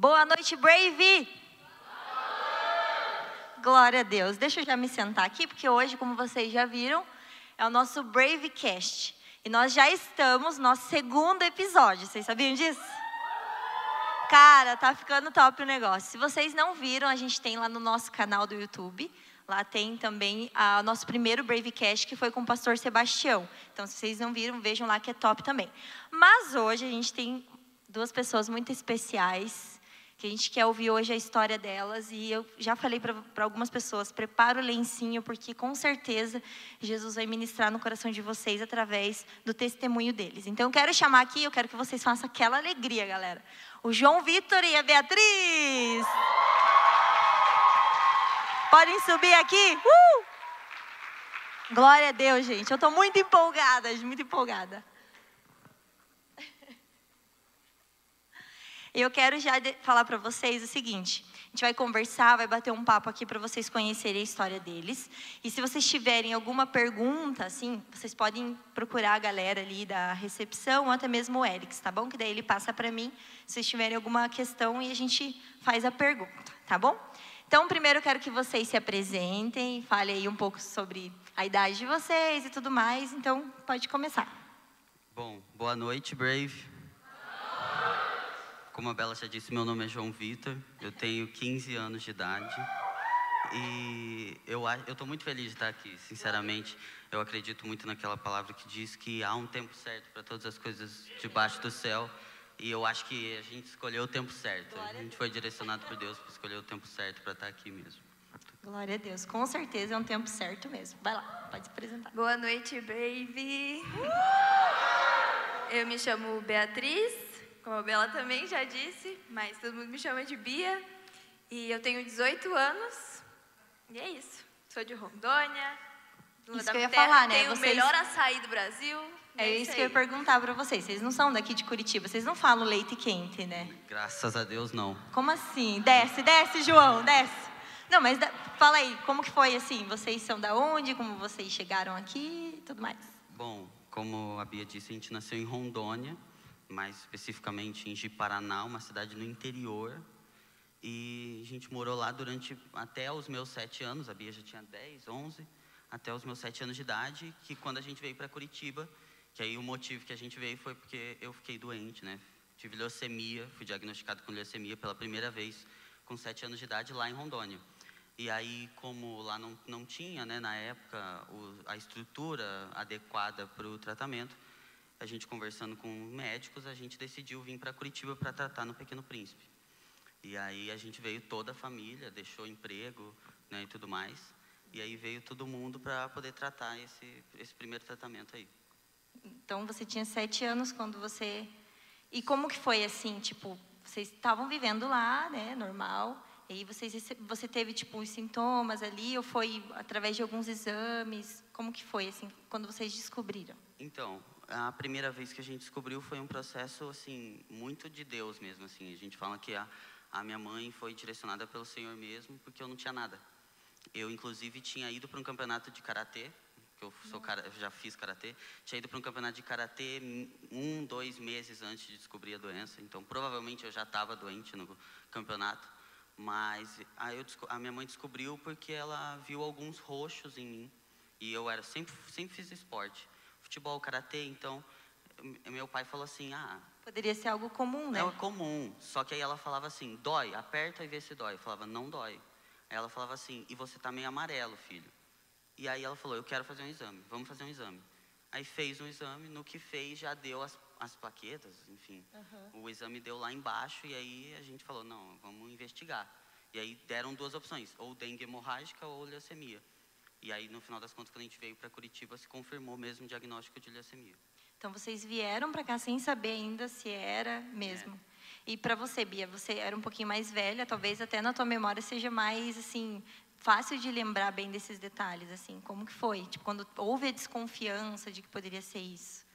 Boa noite, Brave! Glória a Deus. Deixa eu já me sentar aqui, porque hoje, como vocês já viram, é o nosso Bravecast. E nós já estamos no nosso segundo episódio. Vocês sabiam disso? Cara, tá ficando top o negócio. Se vocês não viram, a gente tem lá no nosso canal do YouTube. Lá tem também o nosso primeiro Bravecast, que foi com o pastor Sebastião. Então, se vocês não viram, vejam lá que é top também. Mas hoje a gente tem duas pessoas muito especiais que a gente quer ouvir hoje a história delas. E eu já falei para algumas pessoas: prepara o lencinho, porque com certeza Jesus vai ministrar no coração de vocês através do testemunho deles. Então eu quero chamar aqui, eu quero que vocês façam aquela alegria, galera. O João Vitor e a Beatriz. Podem subir aqui? Uh! Glória a Deus, gente. Eu estou muito empolgada, muito empolgada. Eu quero já falar para vocês o seguinte: a gente vai conversar, vai bater um papo aqui para vocês conhecerem a história deles. E se vocês tiverem alguma pergunta, assim, vocês podem procurar a galera ali da recepção, ou até mesmo o Eric, tá bom? Que daí ele passa para mim, se vocês tiverem alguma questão e a gente faz a pergunta, tá bom? Então, primeiro eu quero que vocês se apresentem, falem aí um pouco sobre a idade de vocês e tudo mais. Então, pode começar. Bom, boa noite, Brave. Como a Bela já disse, meu nome é João Vitor, eu tenho 15 anos de idade e eu estou muito feliz de estar aqui, sinceramente. Eu acredito muito naquela palavra que diz que há um tempo certo para todas as coisas debaixo do céu e eu acho que a gente escolheu o tempo certo. A gente foi direcionado por Deus para escolher o tempo certo para estar aqui mesmo. Glória a Deus, com certeza é um tempo certo mesmo. Vai lá, pode se apresentar. Boa noite, baby. Eu me chamo Beatriz, como a Bela também já disse, mas todo mundo me chama de Bia. E eu tenho 18 anos. E é isso. Sou de Rondônia. Isso que eu ia terra, falar, né? Tenho Vocês... o melhor açaí do Brasil. É, é isso que eu ia perguntar para vocês. Vocês não são daqui de Curitiba, vocês não falam leite quente, né? Graças a Deus, não. Como assim? Desce, desce, João, desce. Não, mas da... fala aí, como que foi assim? Vocês são da onde? Como vocês chegaram aqui e tudo mais? Bom, como a Bia disse, a gente nasceu em Rondônia mais especificamente em Ji-Paraná, uma cidade no interior. E a gente morou lá durante até os meus sete anos, a Bia já tinha 10, 11, até os meus sete anos de idade, que quando a gente veio para Curitiba, que aí o motivo que a gente veio foi porque eu fiquei doente, né? Tive leucemia, fui diagnosticado com leucemia pela primeira vez com sete anos de idade lá em Rondônia. E aí, como lá não, não tinha, né, na época, o, a estrutura adequada para o tratamento, a gente conversando com médicos, a gente decidiu vir para Curitiba para tratar no Pequeno Príncipe. E aí a gente veio toda a família, deixou emprego né, e tudo mais. E aí veio todo mundo para poder tratar esse, esse primeiro tratamento aí. Então você tinha sete anos quando você. E como que foi assim, tipo, vocês estavam vivendo lá, né, normal. E aí vocês, você teve tipo os sintomas ali ou foi através de alguns exames? Como que foi assim quando vocês descobriram? Então, a primeira vez que a gente descobriu foi um processo assim muito de Deus mesmo assim. A gente fala que a, a minha mãe foi direcionada pelo Senhor mesmo, porque eu não tinha nada. Eu inclusive tinha ido para um campeonato de karatê, que eu sou cara, já fiz karatê. Tinha ido para um campeonato de karatê um, dois meses antes de descobrir a doença. Então provavelmente eu já estava doente no campeonato. Mas aí eu, a minha mãe descobriu porque ela viu alguns roxos em mim. E eu era sempre sempre fiz esporte futebol, karatê, então meu pai falou assim, ah... Poderia ser algo comum, né? É comum, só que aí ela falava assim, dói, aperta e vê se dói. Eu falava, não dói. Aí ela falava assim, e você tá meio amarelo, filho. E aí ela falou, eu quero fazer um exame, vamos fazer um exame. Aí fez um exame, no que fez já deu as, as plaquetas, enfim. Uhum. O exame deu lá embaixo e aí a gente falou, não, vamos investigar. E aí deram duas opções, ou dengue hemorrágica ou leucemia. E aí, no final das contas, quando a gente veio para Curitiba, se confirmou mesmo o diagnóstico de leucemia. Então, vocês vieram para cá sem saber ainda se era mesmo. É. E para você, Bia, você era um pouquinho mais velha, talvez até na tua memória seja mais, assim, fácil de lembrar bem desses detalhes, assim. Como que foi? Tipo, quando houve a desconfiança de que poderia ser isso?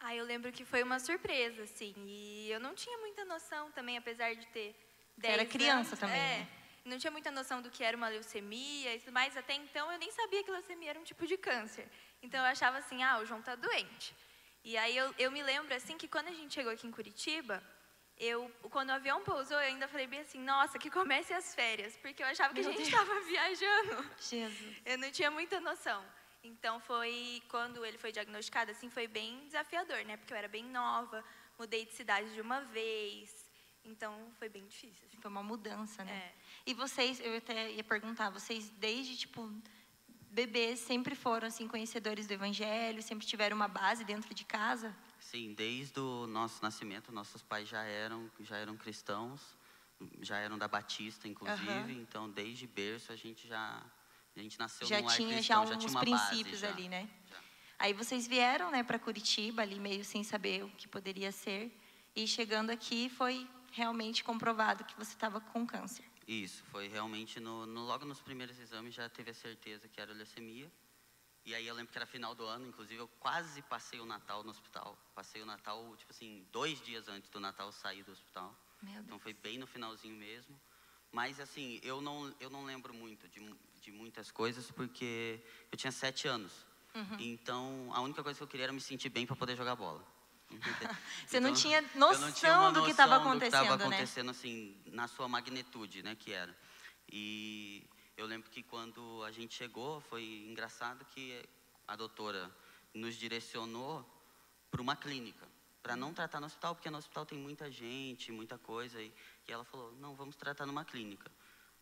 Ah, eu lembro que foi uma surpresa, assim. E eu não tinha muita noção também, apesar de ter 10 Você era criança anos, também, é. né? Não tinha muita noção do que era uma leucemia e tudo mais. Até então, eu nem sabia que leucemia era um tipo de câncer. Então, eu achava assim, ah, o João está doente. E aí, eu, eu me lembro, assim, que quando a gente chegou aqui em Curitiba, eu, quando o avião pousou, eu ainda falei bem assim, nossa, que comece as férias, porque eu achava que Meu a gente estava viajando. Jesus. Eu não tinha muita noção. Então foi quando ele foi diagnosticado, assim, foi bem desafiador, né? Porque eu era bem nova, mudei de cidade de uma vez. Então foi bem difícil. assim. Foi uma mudança, né? É. E vocês, eu até ia perguntar, vocês desde, tipo, bebês sempre foram, assim, conhecedores do evangelho, sempre tiveram uma base dentro de casa? Sim, desde o nosso nascimento, nossos pais já eram, já eram cristãos, já eram da Batista, inclusive. Aham. Então, desde berço, a gente já, a gente nasceu já num tinha cristão, já uns tinha base princípios já. ali, né? já. Aí vocês vieram, né, para Curitiba, ali meio sem saber o que poderia ser, e chegando aqui foi realmente comprovado que você estava com câncer. Isso, foi realmente no, no- logo nos primeiros exames já teve a certeza que era leucemia. E aí eu lembro que era final do ano, inclusive eu quase passei o Natal no hospital. Passei o Natal, tipo assim, dois dias antes do Natal sair do hospital. Então foi bem no finalzinho mesmo. Mas assim, eu não, eu não lembro muito de, de muitas coisas porque eu tinha sete anos. Uhum. Então a única coisa que eu queria era me sentir bem para poder jogar bola. Você não Então, tinha eu não noção tinha do que estava noção do que estava acontecendo, né? acontecendo assim na sua magnitude, né, que era. E eu lembro que quando a gente chegou foi engraçado que a doutora nos direcionou para uma clínica para não tratar no hospital porque no hospital tem muita gente, muita coisa e, e ela falou não vamos tratar numa clínica.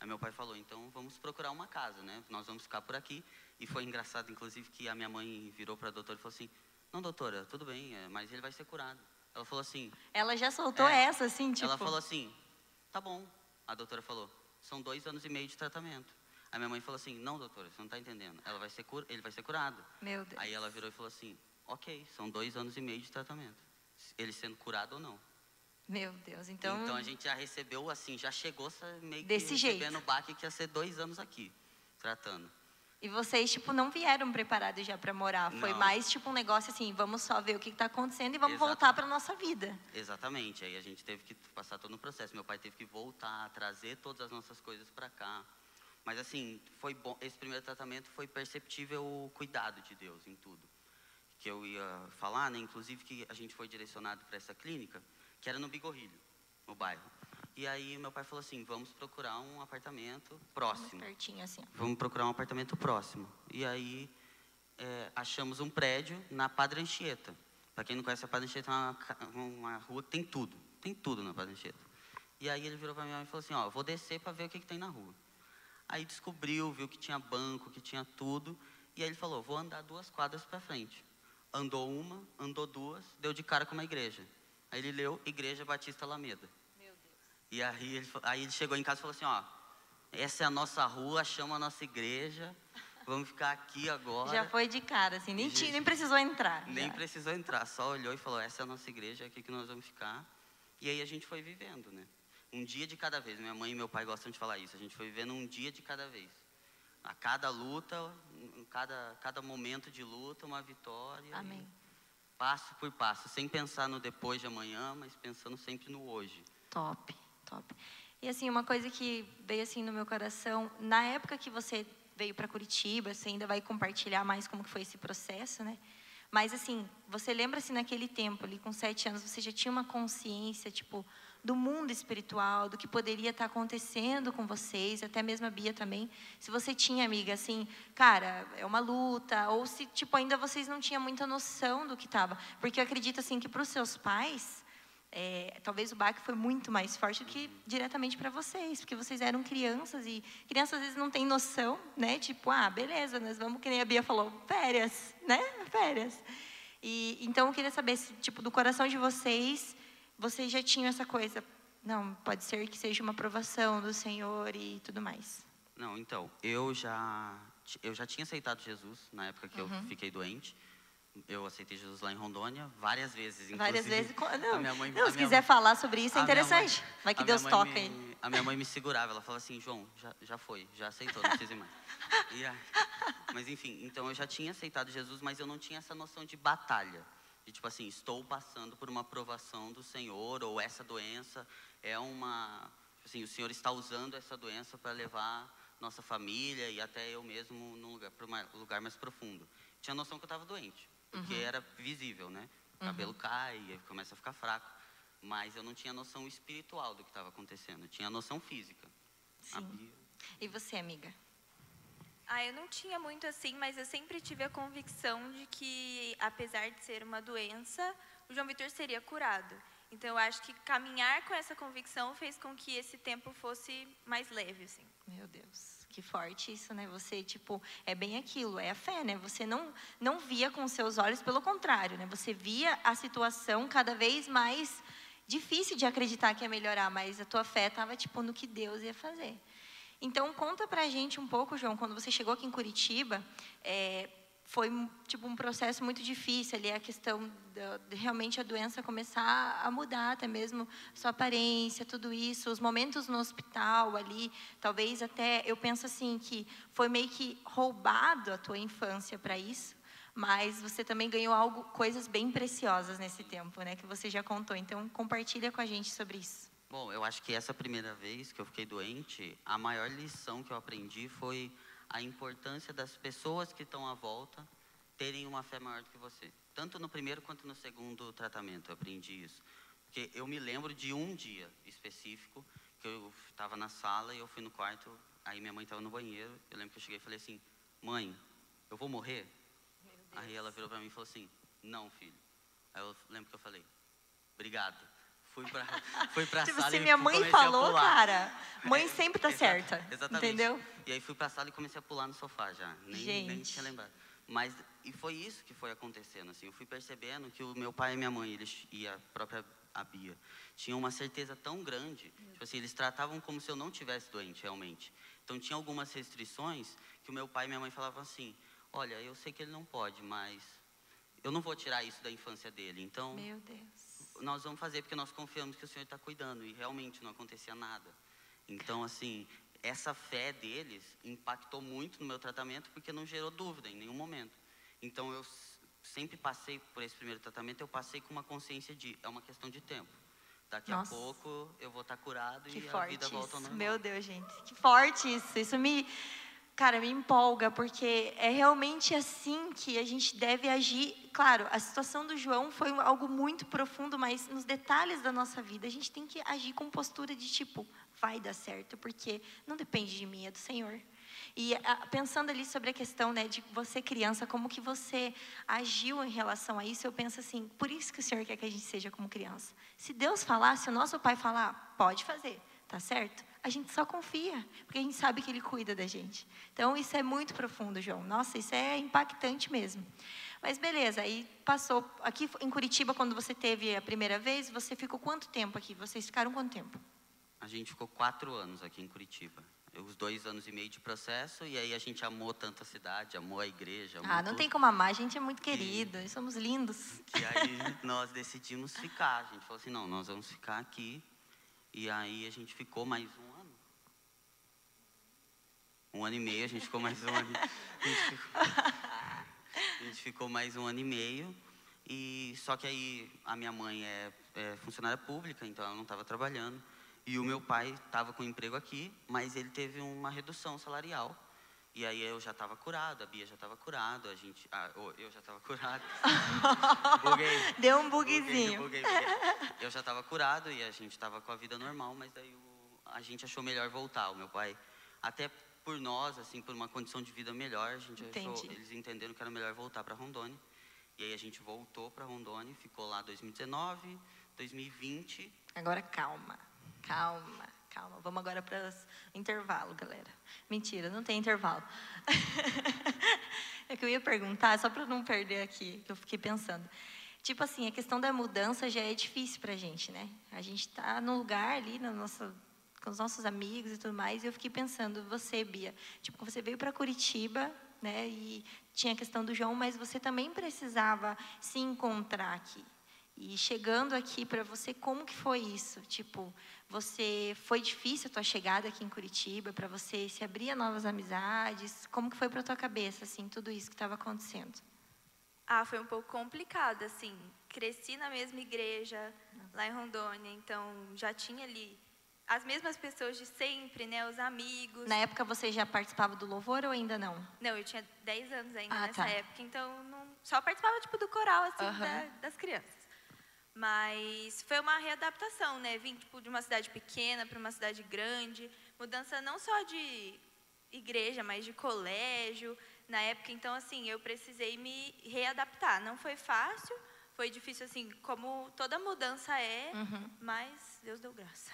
Aí meu pai falou então vamos procurar uma casa, né? Nós vamos ficar por aqui e foi engraçado inclusive que a minha mãe virou para a doutora e falou assim não doutora tudo bem, é, mas ele vai ser curado. Ela falou assim Ela já soltou É. essa, assim, tipo... ela falou assim, tá bom. A doutora falou, são dois anos e meio de tratamento. A minha mãe falou assim, não, doutora, você não está entendendo. Ela vai ser cur... Ele vai ser curado. Meu Deus. Aí ela virou e falou assim, ok, são dois anos e meio de tratamento. Ele sendo curado ou não. Meu Deus, então... Então, a gente já recebeu, assim, já chegou meio que Desse jeito. recebendo o baque que ia ser dois anos aqui, tratando. E vocês, tipo, não vieram preparados já para morar. Foi Não. mais, tipo, um negócio assim, vamos só ver o que está acontecendo e vamos Exato. voltar para nossa vida. Exatamente. Aí a gente teve que passar todo o processo. Meu pai teve que voltar, trazer todas as nossas coisas para cá. Mas assim, foi bom. Esse primeiro tratamento foi perceptível o cuidado de Deus em tudo. Que eu ia falar, né? Inclusive que a gente foi direcionado para essa clínica, que era no Bigorrilho, no bairro. E aí meu pai falou assim, vamos procurar um apartamento próximo. Pertinho, assim. Vamos procurar um apartamento próximo. E aí é, achamos um prédio na Padre Anchieta. Para quem não conhece, a Padre Anchieta é uma, uma rua que tem tudo. Tem tudo na Padre Anchieta. E aí ele virou para minha mãe e falou assim, ó, vou descer para ver o que, que tem na rua. Aí descobriu, viu que tinha banco, que tinha tudo. E aí ele falou, vou andar duas quadras para frente. Andou uma, andou duas, deu de cara com uma igreja. Aí ele leu Igreja Batista Alameda. E aí ele, aí ele chegou em casa e falou assim, ó, essa é a nossa rua, chama a nossa igreja, vamos ficar aqui agora. Já foi de cara, assim, nem, ti- nem precisou entrar. Nem já. precisou entrar, só olhou e falou, essa é a nossa igreja, é aqui que nós vamos ficar. E aí a gente foi vivendo, né? Um dia de cada vez. Minha mãe e meu pai gostam de falar isso. A gente foi vivendo um dia de cada vez. A cada luta, cada, cada momento de luta, uma vitória. Amém. Passo por passo, sem pensar no depois de amanhã, mas pensando sempre no hoje. Top, E assim, uma coisa que veio assim no meu coração, na época que você veio para Curitiba, você ainda vai compartilhar mais como que foi esse processo, né? Mas assim, você lembra se naquele tempo, ali com sete anos, você já tinha uma consciência, tipo, do mundo espiritual, do que poderia estar acontecendo com vocês, até mesmo a Bia também. Se você tinha, amiga, assim, cara, é uma luta, ou se, tipo, ainda vocês não tinham muita noção do que estava. Porque eu acredito, assim, que para os seus pais, é, talvez o baque foi muito mais forte do que diretamente para vocês, porque vocês eram crianças e crianças às vezes não têm noção, né? Tipo, ah, beleza, nós vamos, que nem a Bia falou, férias, né? Férias. E então eu queria saber se, tipo, do coração de vocês, vocês já tinham essa coisa, não, pode ser que seja uma aprovação do Senhor e tudo mais. Não, então, eu já, eu já tinha aceitado Jesus na época que eu fiquei doente. Eu aceitei Jesus lá em Rondônia várias vezes, Várias vezes. a Não, minha mãe- não a se quiser mãe- falar sobre isso, é a interessante. mãe- Vai que a Deus toca me- aí. A minha mãe me segurava, ela falava assim, João, já, já foi, já aceitou, não precisa ir mais. Aí- mas enfim, então eu já tinha aceitado Jesus, mas eu não tinha essa noção de batalha. De tipo assim, estou passando por uma aprovação do Senhor, ou essa doença é uma. Assim, o Senhor está usando essa doença para levar nossa família e até eu mesmo para um lugar mais profundo. Tinha noção que eu estava doente, porque era visível, né? O cabelo cai, aí começa a ficar fraco. mas eu não tinha noção espiritual do que estava acontecendo, eu tinha noção física. A Sim. E você, amiga? Ah, eu não tinha muito assim, mas eu sempre tive a convicção de que, apesar de ser uma doença, o João Vitor seria curado. Então, eu acho que caminhar com essa convicção fez com que esse tempo fosse mais leve, assim. Meu Deus, que forte isso, né? Você, tipo, é bem aquilo, é a fé, né? Você não, não via com seus olhos, pelo contrário, né? Você via a situação cada vez mais difícil de acreditar que ia melhorar, mas a tua fé estava, tipo, no que Deus ia fazer. Então, conta pra gente um pouco, João, quando você chegou aqui em Curitiba, é, foi tipo um processo muito difícil ali a questão de realmente a doença começar a mudar até mesmo sua aparência tudo isso os momentos no hospital ali. Talvez até eu penso assim que foi meio que roubado a tua infância para isso mas você também ganhou algo coisas bem preciosas nesse tempo né que você já contou. Então compartilha com a gente sobre isso. Bom, eu acho que essa primeira vez que eu fiquei doente, a maior lição que eu aprendi foi a importância das pessoas que estão à volta terem uma fé maior do que você. Tanto no primeiro quanto no segundo tratamento, eu aprendi isso. Porque eu me lembro de um dia específico que eu estava na sala e eu fui no quarto, aí minha mãe estava no banheiro. Eu lembro que eu cheguei e falei assim: Mãe, eu vou morrer? Aí ela virou para mim e falou assim: Não, filho. Aí eu lembro que eu falei: Obrigado. Fui para fui pra tipo sala se e minha mãe falou cara mãe É, sempre tá certa Exatamente. entendeu E aí fui pra sala e comecei a pular no sofá já. Nem, nem Gente. tinha lembrado. Mas, e foi isso que foi acontecendo, assim. Eu fui percebendo que o meu pai e minha mãe, eles, e a própria a Bia, tinham uma certeza tão grande. Tipo assim, eles tratavam como se eu não tivesse doente, realmente. Então, tinha algumas restrições que o meu pai e minha mãe falavam assim, olha, eu sei que ele não pode, mas eu não vou tirar isso da infância dele. Então, meu Deus nós vamos fazer porque nós confiamos que o Senhor está cuidando e realmente não acontecia nada. Então, assim, essa fé deles impactou muito no meu tratamento porque não gerou dúvida em nenhum momento. Então, eu sempre passei por esse primeiro tratamento, eu passei com uma consciência de é uma questão de tempo. Daqui Nossa. a pouco eu vou estar curado Que e a vida volta ao isso. normal. Meu Deus, gente. Que forte isso. Isso me, cara, me empolga, porque é realmente assim que a gente deve agir. Claro, a situação do João foi algo muito profundo, mas nos detalhes da nossa vida, a gente tem que agir com postura de tipo, vai dar certo, porque não depende de mim, é do Senhor. E pensando ali sobre a questão né, de você criança, como que você agiu em relação a isso, eu penso assim, por isso que o Senhor quer que a gente seja como criança. Se Deus falar, se o nosso pai falar, pode fazer, tá certo? A gente só confia, porque a gente sabe que Ele cuida da gente. Então isso é muito profundo, João. Nossa, isso é impactante mesmo. Mas beleza, aí passou. Aqui em Curitiba, quando você teve a primeira vez, você ficou quanto tempo aqui? Vocês ficaram quanto tempo? A gente ficou quatro anos aqui em Curitiba. Os dois anos e meio de processo, e aí a gente amou tanto a cidade, amou a igreja. Amou Ah, não tudo. tem como amar, a gente é muito querido, nós somos lindos. E aí nós decidimos ficar. A gente falou assim, não, nós vamos ficar aqui. E aí a gente ficou mais um. Um ano e meio, a gente ficou mais um ano. A gente ficou, a gente ficou mais um ano e meio. E só que aí a minha mãe é, é funcionária pública, então ela não estava trabalhando. E o meu pai estava com emprego aqui, mas ele teve uma redução salarial. E aí eu já estava curado, a Bia já estava curada, a gente, ah, eu já estava curado. Buguei. Deu um Buguei, bugzinho. buguei, buguei. Eu já estava curado e a gente estava com a vida normal, mas daí o- a gente achou melhor voltar. O meu pai, até por nós, assim, por uma condição de vida melhor, a gente achou, eles entenderam que era melhor voltar para Rondônia. E aí a gente voltou para Rondônia, ficou lá 2019, 2020. Agora calma, calma, calma. Vamos agora para o intervalo, galera. Mentira, não tem intervalo. é que eu ia perguntar, só para não perder aqui, que eu fiquei pensando. Tipo assim, a questão da mudança já é difícil para a gente, né? A gente está num lugar ali, na nossa, com os nossos amigos e tudo mais, e eu fiquei pensando, você, Bia, tipo, você veio para Curitiba, né? E tinha a questão do João, mas você também precisava se encontrar aqui. E chegando aqui para você, como que foi isso? Tipo, você foi difícil a tua chegada aqui em Curitiba para você se abrir a novas amizades? Como que foi para tua cabeça assim tudo isso que estava acontecendo? Ah, foi um pouco complicado, assim. Cresci na mesma igreja, lá em Rondônia, então já tinha ali as mesmas pessoas de sempre, né? Os amigos. Na época você já participava do louvor ou ainda não? Não, eu tinha 10 anos ainda Ah, nessa tá. época, então não, só participava tipo do coral, assim, Aham. da- das crianças. Mas foi uma readaptação, né? Vim tipo, de uma cidade pequena para uma cidade grande. Mudança não só de igreja, mas de colégio. Na época, então, assim, eu precisei me readaptar. Não foi fácil, foi difícil, assim, como toda mudança é, Uhum. mas Deus deu graça.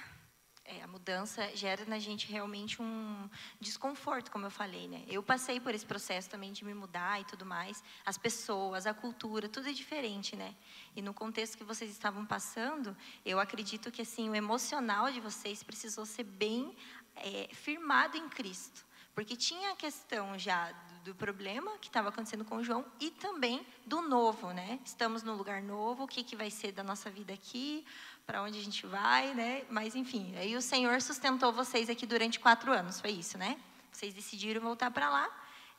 É, a mudança gera na gente realmente um desconforto, como eu falei, né? Eu passei por esse processo também de me mudar e tudo mais. As pessoas, a cultura, tudo é diferente, né? E no contexto que vocês estavam passando, eu acredito que assim o emocional de vocês precisou ser bem é, firmado em Cristo, porque tinha a questão já do, problema que estava acontecendo com o João e também do novo, né? Estamos num lugar novo, o que que vai ser da nossa vida aqui? Para onde a gente vai, né? Mas enfim, aí o Senhor sustentou vocês aqui durante quatro anos, foi isso, né? Vocês decidiram voltar para lá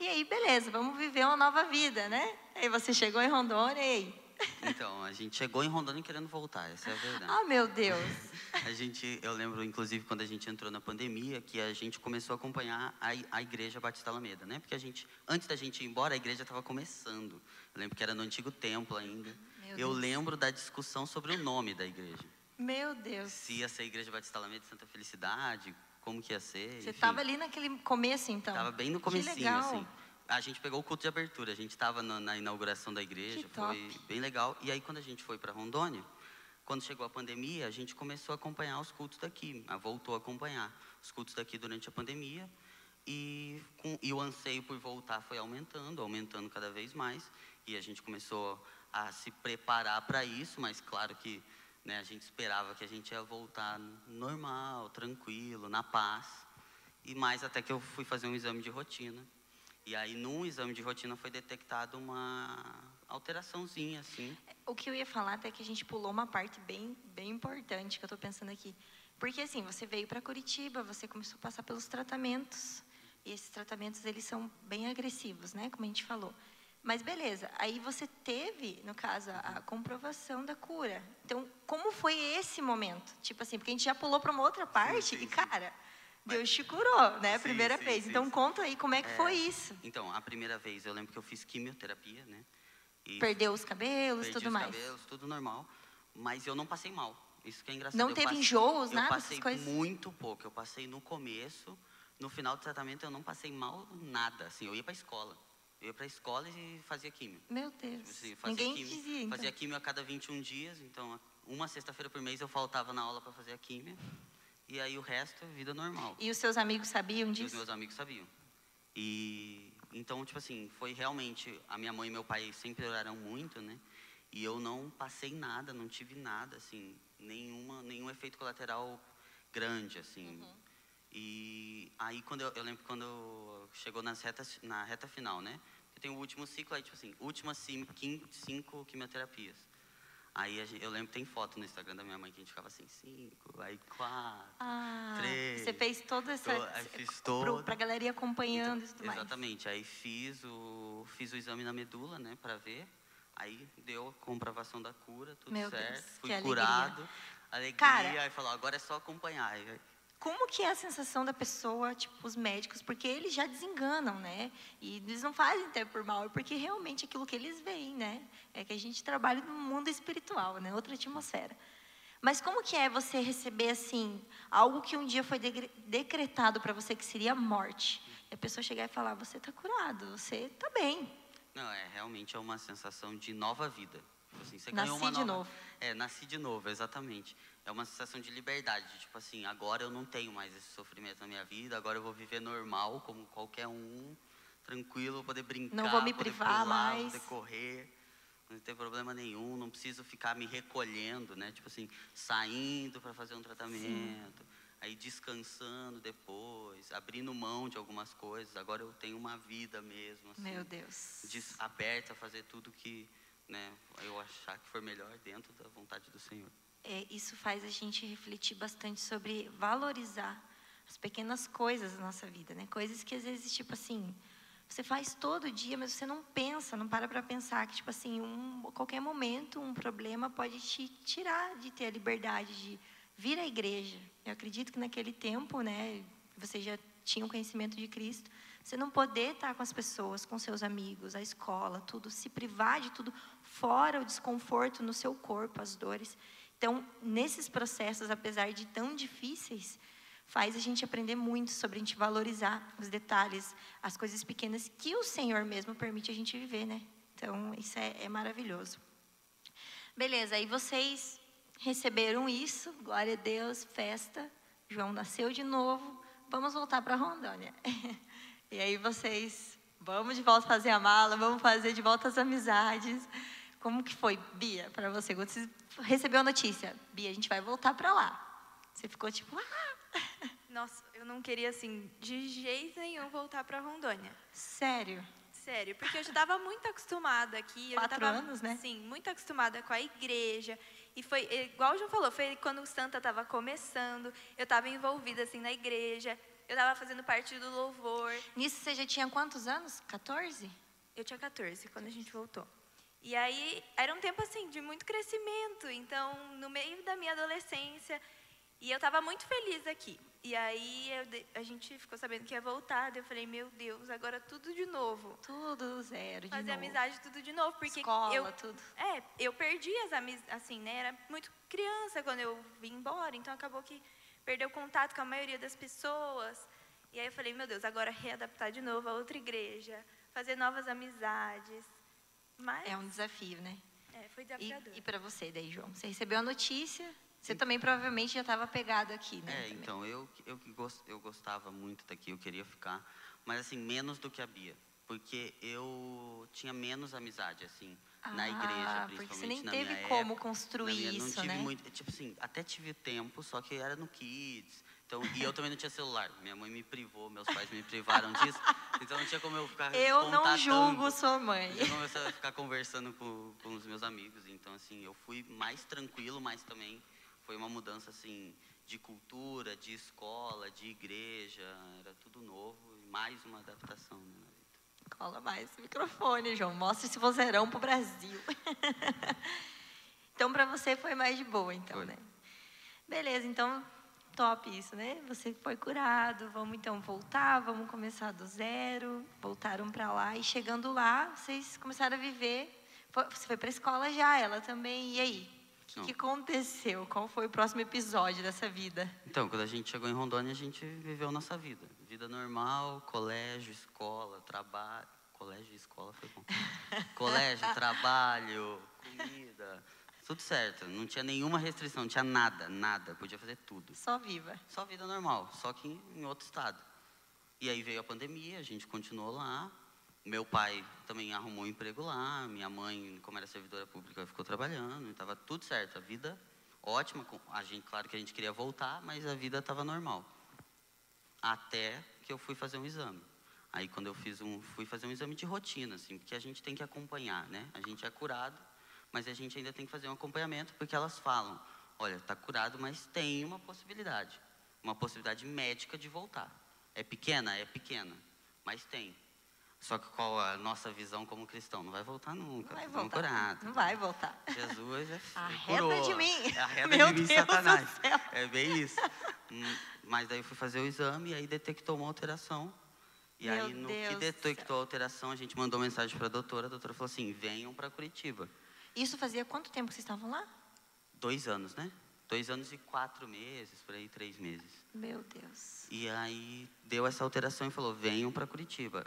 e aí, beleza, vamos viver uma nova vida, né? Aí você chegou em Rondônia e aí? Então, a gente chegou em Rondônia querendo voltar, essa é a verdade. Ah, meu Deus! A gente, eu lembro, inclusive, quando a gente entrou na pandemia, que a gente começou a acompanhar a, a Igreja Batista Alameda, né? Porque a gente, antes da gente ir embora, a igreja estava começando. Eu lembro que era no antigo templo ainda. Meu eu Deus. lembro da discussão sobre o nome da igreja. Meu Deus! Se ia ser a Igreja Batista Alameda de Santa Felicidade, como que ia ser. Você estava ali naquele começo, então? Tava bem no Que comecinho, legal. assim. A gente pegou o culto de abertura, a gente estava na, na inauguração da igreja, Que top. foi bem legal. E aí quando a gente foi para Rondônia, quando chegou a pandemia, a gente começou a acompanhar os cultos daqui, a- voltou a acompanhar os cultos daqui durante a pandemia. E, com- e o anseio por voltar foi aumentando, aumentando cada vez mais. E a gente começou a se preparar para isso, mas claro que né, a gente esperava que a gente ia voltar normal, tranquilo, na paz. E mais até que eu fui fazer um exame de rotina. E aí, num exame de rotina, foi detectada uma alteraçãozinha, assim. O que eu ia falar até que a gente pulou uma parte bem, bem importante que eu estou pensando aqui. Porque assim, você veio para Curitiba, você começou a passar pelos tratamentos. E esses tratamentos, eles são bem agressivos, né? Como a gente falou. Mas beleza, aí você teve, no caso, a, a comprovação da cura. Então, como foi esse momento? Tipo assim, porque a gente já pulou para uma outra parte sim, e, sim. cara, Deus te curou, né? Sim, Primeira sim, vez. então, conta aí como é que É. foi isso. Então, a primeira vez, eu lembro que eu fiz quimioterapia, né? E Perdeu os cabelos, tudo os mais. cabelos, tudo normal. Mas eu não passei mal. Isso que é engraçado. Não eu teve passei- enjoos, eu nada passei dessas coisas? muito pouco. Eu passei no começo, no final do tratamento eu não passei mal nada. Assim, eu ia para escola. Eu ia para escola e fazia químio. Meu Deus. Assim, fazia Ninguém químio, dizia, então. Fazia químio a cada 21 dias, então uma sexta-feira por mês eu faltava na aula para fazer a químio. E aí o resto, vida normal. E os seus amigos sabiam E os disso? meus amigos sabiam. E então, tipo assim, foi realmente a minha mãe e meu pai sempre oraram muito, né? E eu não passei nada, não tive nada assim, nenhuma nenhum efeito colateral grande assim. E aí quando eu, eu lembro quando chegou nas retas na reta final, né? Eu tenho o último ciclo aí, tipo assim, últimas cinco quimioterapias. Aí gente- eu lembro que tem foto no Instagram da minha mãe que a gente ficava assim, cinco, aí quatro. Ah, Três. você fez toda essa. Tô- aí fiz todo. Pra galera ir acompanhando Então, e tudo mais. Exatamente. Aí fiz o, fiz o exame na medula, né, para ver. Aí deu a comprovação da cura, tudo Meu certo. Deus, Fui que alegria. curado. Alegria. Cara- aí falou, agora é só acompanhar. Aí, Como que é a sensação da pessoa, tipo, os médicos? Porque eles já desenganam, né? E eles não fazem até por mal, é porque realmente aquilo que eles veem, né? É que a gente trabalha no mundo espiritual, né? Outra atmosfera. Mas como que é você receber, assim, algo que um dia foi decretado para você que seria morte? E a pessoa chegar e falar, você está curado, você está bem. Não, é realmente é uma sensação de nova vida. Tipo Assim, Nasci de novo. É, nasci de novo, exatamente. É uma sensação de liberdade, de, tipo assim, agora eu não tenho mais esse sofrimento na minha vida, agora eu vou viver normal, como qualquer um, tranquilo, poder brincar, Não vou me poder privar pular, mais. poder correr, não tem problema nenhum, não preciso ficar me recolhendo, né? Tipo assim, saindo para fazer um tratamento, aí descansando depois, abrindo mão de algumas coisas. Agora eu tenho uma vida mesmo, assim Meu Deus. aberta a fazer tudo que né, eu achar que for melhor dentro da vontade do Senhor. É, isso faz a gente refletir bastante sobre valorizar as pequenas coisas da nossa vida, né? Coisas que às vezes, tipo assim, você faz todo dia, mas você não pensa, não para para pensar que, tipo assim, um, qualquer momento um problema pode te tirar de ter a liberdade de vir à igreja. Eu acredito que naquele tempo, né, você já tinha o conhecimento de Cristo, você não poder estar com as pessoas, com seus amigos, a escola, tudo, se privar de tudo, fora o desconforto no seu corpo, as dores. Então, nesses processos, apesar de tão difíceis, faz a gente aprender muito sobre a gente valorizar os detalhes, as coisas pequenas que o Senhor mesmo permite a gente viver, né? Então, isso é, é maravilhoso. Beleza, aí vocês receberam isso, glória a Deus, festa, João nasceu de novo, vamos voltar para Rondônia. E aí vocês, vamos de volta fazer a mala, vamos fazer de volta as amizades. Como que foi, Bia, para você? Quando você recebeu a notícia, Bia, a gente vai voltar para lá. Você ficou tipo, ah! Nossa, eu não queria, assim, de jeito nenhum voltar para Rondônia. Sério? Sério, porque eu já estava muito acostumada aqui. Quatro tava, anos, né? Sim, muito acostumada com a igreja. E foi, igual o João falou, foi quando o Santa estava começando, eu estava envolvida, assim, na igreja. Eu estava fazendo parte do louvor. Nisso você já tinha quantos anos? 14? Eu tinha 14 quando a gente voltou. E aí era um tempo assim de muito crescimento. Então, no meio da minha adolescência, e eu estava muito feliz aqui. E aí eu, a gente ficou sabendo que ia voltar. eu falei, meu Deus, agora tudo de novo. Tudo zero, de Fazer novo. amizade tudo de novo, porque Escola, eu tudo. É, eu perdi as amizades, assim, né? Era muito criança quando eu vim embora, então acabou que perdeu contato com a maioria das pessoas. E aí eu falei, meu Deus, agora readaptar de novo a outra igreja, fazer novas amizades. Mas É um desafio, né? é, foi E, desafiador. e para você daí, João? Você recebeu a notícia, você também provavelmente já estava pegado aqui, né? É, também. então, eu, eu, eu gostava muito daqui, eu queria ficar, mas assim, menos do que a Bia, porque eu tinha menos amizade, assim, na igreja, Ah, principalmente porque você nem na teve como época, construir minha- isso, não tive né? muito, tipo assim, até tive tempo, só que era no Kids, então, e eu também não tinha celular, minha mãe me privou, meus pais me privaram disso, então não tinha como eu ficar Eu não julgo sua mãe. Eu comecei a ficar conversando com, com os meus amigos, então assim, eu fui mais tranquilo, mas também foi uma mudança assim de cultura, de escola, de igreja, era tudo novo e mais uma adaptação né, na vida. Cola mais esse microfone, João. Mostre esse vozeirão pro Brasil. então, para você foi mais de boa, então, Foi. né? Beleza, então, top isso, né? Você foi curado, vamos então voltar, vamos começar do zero. Voltaram para lá e chegando lá, vocês começaram a viver. Você foi para a escola já, ela também. E aí? O que, que aconteceu? Qual foi o próximo episódio dessa vida? Então, quando a gente chegou em Rondônia, a gente viveu nossa vida. Vida normal, colégio, escola, trabalho. Colégio e escola foi bom. colégio, trabalho, comida, tudo certo. Não tinha nenhuma restrição, não tinha nada, nada. Podia fazer tudo. Só viva. Só vida normal, só que em, outro estado. E aí veio a pandemia, a gente continuou lá. Meu pai também arrumou um emprego lá, minha mãe, como era servidora pública, ficou trabalhando, estava tudo certo. A vida ótima, a gente, claro que a gente queria voltar, mas a vida estava normal. Até que eu fui fazer um exame. Aí quando eu fiz um, fui fazer um exame de rotina, assim, porque a gente tem que acompanhar, né? A gente é curado, mas a gente ainda tem que fazer um acompanhamento, porque elas falam, olha, está curado, mas tem uma possibilidade, uma possibilidade médica de voltar. É pequena? É pequena, mas tem. Só que qual a nossa visão como cristão? Não vai voltar nunca, Não vai voltar. curados. Não vai voltar. Jesus é Arreda de mim. É arreda Meu de mim, Deus Satanás. É bem isso. Hum, Mas daí eu fui fazer o exame e aí detectou uma alteração. E Meu aí, no Deus que detectou a alteração, a gente mandou mensagem para a doutora. A doutora falou assim: venham para Curitiba. Isso fazia quanto tempo que vocês estavam lá? Dois anos, né? Dois anos e quatro meses, por aí, três meses. Meu Deus. E aí deu essa alteração e falou: venham para Curitiba.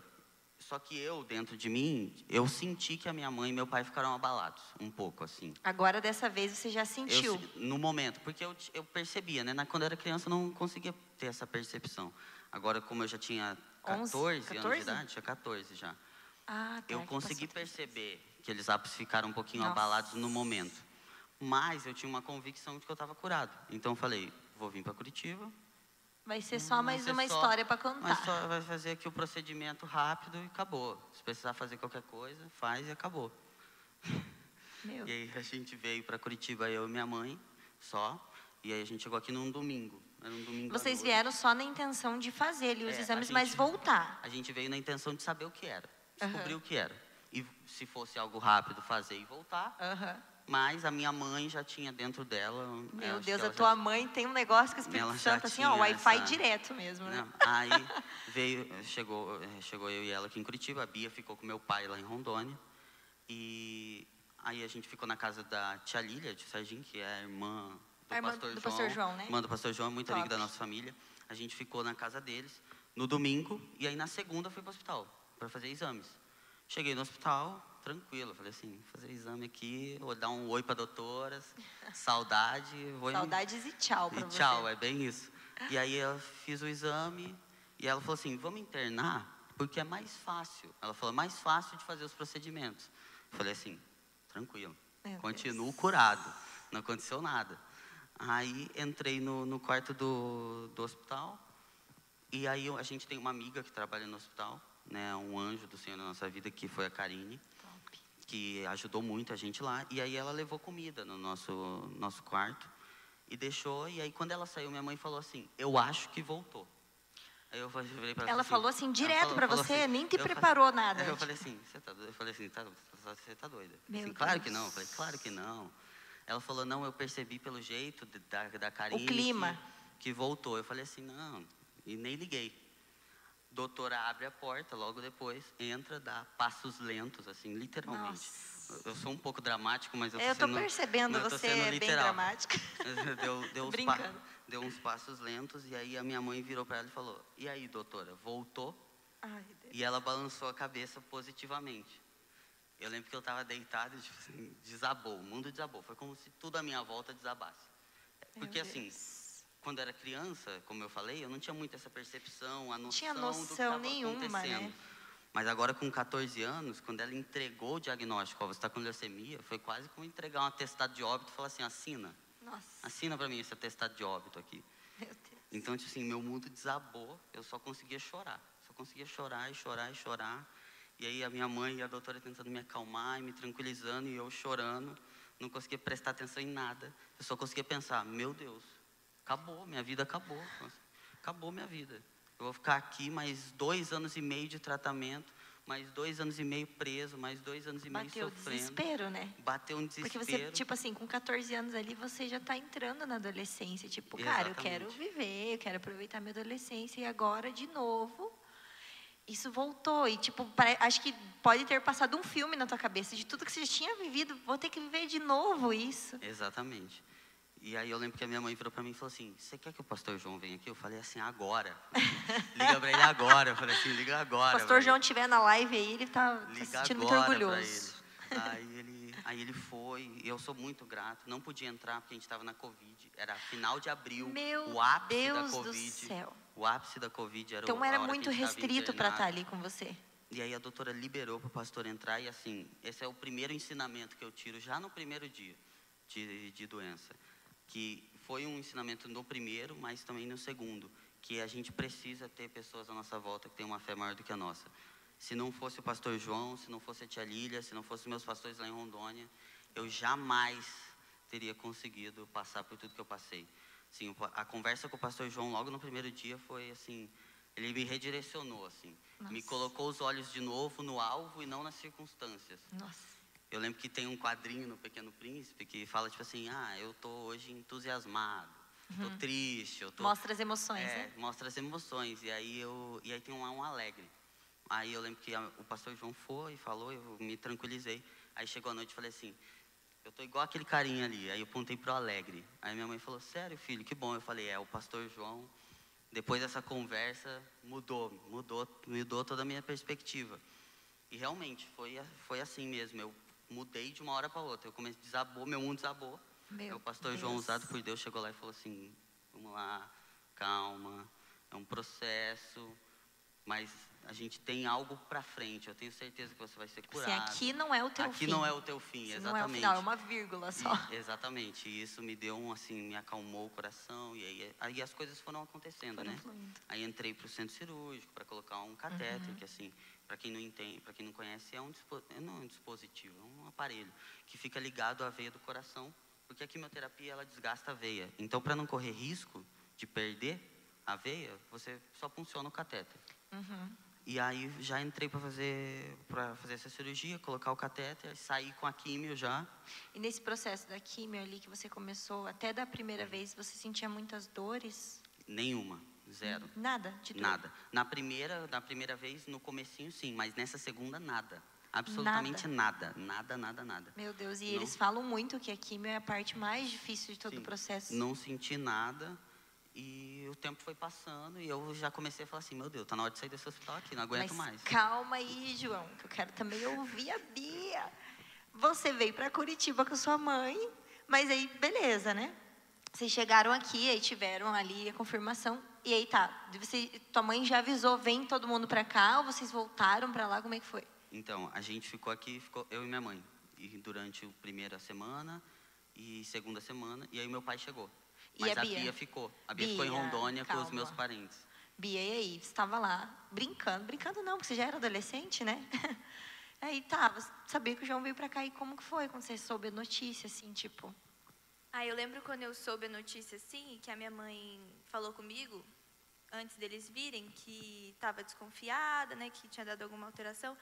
Só que eu, dentro de mim, eu senti que a minha mãe e meu pai ficaram abalados, um pouco assim. Agora, dessa vez, você já Eu sentiu. se- no momento, porque eu, eu percebia, né? Na- Quando eu era criança, eu não conseguia ter essa percepção. Agora, como eu já tinha 11, 14, anos 14? de idade, tinha 14 já. Ah, tá, eu consegui perceber que eles apos ficaram um pouquinho Nossa. abalados no momento. Mas eu tinha uma convicção de que eu estava curado. Então eu falei, vou vir para Curitiba. Vai ser só Vai mais ser uma só- história para contar. Mas só vai fazer aqui o procedimento rápido e acabou. Se precisar fazer qualquer coisa, faz e acabou. Meu E aí a gente veio para Curitiba, eu e minha mãe, só. E aí a gente chegou aqui num domingo. Era um domingo Vocês vieram só na intenção de fazer ali os É, exames, gente- mas voltar. A gente veio na intenção de saber o que era, descobrir Aham. o que era. E se fosse algo rápido, fazer e voltar. Aham. Mas a minha mãe já tinha dentro dela. Meu Deus, que a tua já- mãe tem um negócio com o Espírito Santo, assim, ó, Wi-Fi essa- direto mesmo, né? Não, aí veio, chegou, chegou eu e ela aqui em Curitiba, a Bia ficou com meu pai lá em Rondônia. E aí a gente ficou na casa da tia Lília de Sargim, que é a irmã do, A irmã pastor, do João, pastor João, né? Irmã do pastor João, muito amiga Top. da nossa família. A gente ficou na casa deles no domingo e aí na segunda fui para o hospital para fazer exames. Cheguei no hospital, tranquilo, falei assim, vou fazer exame aqui, vou dar um oi para doutoras, saudade, vou em- Saudades e tchau pra e você. tchau, é bem isso. E aí eu fiz o exame e ela falou assim, vamos internar porque é mais fácil. Ela falou, mais fácil de fazer os procedimentos. Eu falei assim, tranquilo, Meu continuo Deus. curado, não aconteceu nada. Aí entrei no, no quarto do, do hospital e aí a gente tem uma amiga que trabalha no hospital, né, um anjo do Senhor na nossa vida, que foi a Karine Top. que ajudou muito a gente lá. E aí ela levou comida no nosso, nosso quarto e deixou. E aí quando ela saiu, minha mãe falou assim: Eu acho que voltou. Aí eu falei pra Ela falou assim, direto pra você, nem te eu falei- preparou nada. Eu falei assim: Você tá doida? Eu falei assim: tá, Você tá doida? Assim, claro que não. Eu falei: Claro que não. Ela falou: Não, eu percebi pelo jeito de- da, da Karine. clima. Que, que voltou. Eu falei assim: Não. E nem liguei. Doutora abre a porta, logo depois entra, dá passos lentos, assim, literalmente. Nossa. Eu sou um pouco dramático, mas eu tô Eu tô sendo, percebendo, não, eu tô você sendo é bem literal. dramática. deu, deu, uns Brincando. deu uns passos lentos e aí a minha mãe virou para ela e falou: E aí, doutora, voltou? Ai. E ela balançou a cabeça positivamente. Eu lembro que eu estava deitado e tipo assim, desabou, o mundo desabou. Foi como se tudo à minha volta desabasse. Porque assim. Quando eu era criança, como eu falei, eu não tinha muito essa percepção, a noção, Tinha do que noção estava acontecendo. né? Mas agora com 14 anos, quando ela entregou o diagnóstico, ó, você está com leucemia, foi quase como entregar um atestado de óbito e falar assim, assina, Nossa, assina para mim esse atestado de óbito aqui. meu Deus. Então, tipo assim, meu mundo desabou, eu só conseguia chorar. Só conseguia chorar e chorar e chorar. E aí a minha mãe e a doutora tentando me acalmar e me tranquilizando e eu chorando. Não conseguia prestar atenção em nada. Eu só conseguia pensar, meu Deus, acabou, minha vida acabou. Acabou minha vida. Eu vou ficar aqui mais dois anos e meio de tratamento, mais dois anos e meio preso, mais dois anos e meio Bateu sofrendo. desespero, né? Bateu um Porque desespero. você, tipo assim, com 14 anos ali, você já tá entrando na adolescência. Tipo, cara, eu quero Exatamente. viver, eu quero aproveitar minha adolescência. E agora, de novo, isso voltou. E, tipo, acho que pode ter passado um filme na tua cabeça de tudo que você já tinha vivido. Vou ter que viver de novo isso. Exatamente. E aí eu lembro que a minha mãe virou para mim e falou assim: Você quer que o pastor João venha aqui? Eu falei assim: Agora. liga para ele agora. Eu falei assim: Liga agora. Se o pastor. João estiver na live aí, ele tá, tá se sentindo muito orgulhoso. ele. Aí ele, aí ele foi, e eu sou muito grato. Não podia entrar porque a gente estava na Covid. Era final de abril, Meu o ápice Deus da do Covid. céu. O ápice da Covid era o- Então era muito restrito para estar internado. ali com você. E aí a doutora liberou para o pastor entrar e assim, esse é o primeiro ensinamento que eu tiro já no primeiro dia de, de doença, que foi um ensinamento no primeiro, mas também no segundo, que a gente precisa ter pessoas à nossa volta que têm uma fé maior do que a nossa. Se não fosse o pastor João, se não fosse a tia Lília, se não fossem meus pastores lá em Rondônia, eu jamais teria conseguido passar por tudo que eu passei. Pa- a conversa com o pastor João logo no primeiro dia foi assim, ele me redirecionou assim, me Nossa. colocou os olhos de novo no alvo e não nas circunstâncias. Nossa. Eu lembro que tem um quadrinho no Pequeno Príncipe que fala tipo assim, ah, eu tô hoje entusiasmado, tô triste, eu tô Mostra as emoções, é, né? mostra as emoções. E aí, eu, e aí tem um, um alegre. Aí eu lembro que a- o pastor João foi, falou, eu me tranquilizei. Aí chegou a noite e falei assim, eu tô igual aquele carinha ali. Aí eu apontei pro alegre. Aí minha mãe falou, sério, filho, que bom. Eu falei, é, o pastor João, depois dessa conversa, mudou, mudou, mudou toda a minha perspectiva. E realmente, foi, foi assim mesmo. Eu mudei de uma hora para outra. Eu comecei, desabou, meu mundo desabou. Meu o pastor João, Deus. usado por Deus, chegou lá e falou assim: vamos lá, calma, é um processo, mas a gente tem algo para frente. Eu tenho certeza que você vai ser Assim, curado. aqui não é o teu Aqui fim. não é o teu fim, Isso exatamente. Não é o final, é uma vírgula só. E- exatamente. E isso me deu um assim, me acalmou o coração e aí, aí as coisas foram acontecendo, Foram né? fluindo. Aí entrei para o centro cirúrgico para colocar um catéter, Uhum. que assim, para quem não entende, para quem não conhece, é um não é um dispositivo, é um aparelho que fica ligado à veia do coração, porque a quimioterapia ela desgasta a veia. Então, para não correr risco de perder a veia, você só funciona o catéter. Uhum. E aí já entrei para fazer para fazer essa cirurgia, colocar o catéter, sair com a químio já. E nesse processo da químio ali que você começou, até da primeira vez, você sentia muitas dores? Nenhuma, zero. Nada de dor? Nada. Na primeira, na primeira vez, no comecinho sim, mas nessa segunda nada. Absolutamente nada. Nada, nada, nada. Meu Deus, e Não. eles falam muito que a químio é a parte mais difícil de todo Sim. o processo. Não senti nada. E o tempo foi passando e eu já comecei a falar assim, meu Deus, tá na hora de sair desse hospital aqui, não aguento Mas mais. calma aí, João, que eu quero também ouvir a Bia. Você veio para Curitiba com sua mãe, mas aí, beleza, né? Vocês chegaram aqui, aí tiveram ali a confirmação. E aí tá, você, tua mãe já avisou, vem todo mundo para cá, ou vocês voltaram para lá, como é que foi? Então, a gente ficou aqui, ficou eu e minha mãe. E durante a primeira semana e segunda semana, e aí meu pai chegou. E Mas a a Bia? Bia, ficou. A Bia, ficou em Bia, Rondônia com os meus calma. parentes. Bia, e aí? Você estava lá brincando, brincando não, porque você já era adolescente, né? Aí tá, você sabia que o João veio para cá e como que foi quando você soube a notícia, assim, tipo? Ah, eu lembro quando eu soube a notícia assim, que a minha mãe falou comigo, antes deles virem, que estava desconfiada, né, que tinha dado alguma alteração.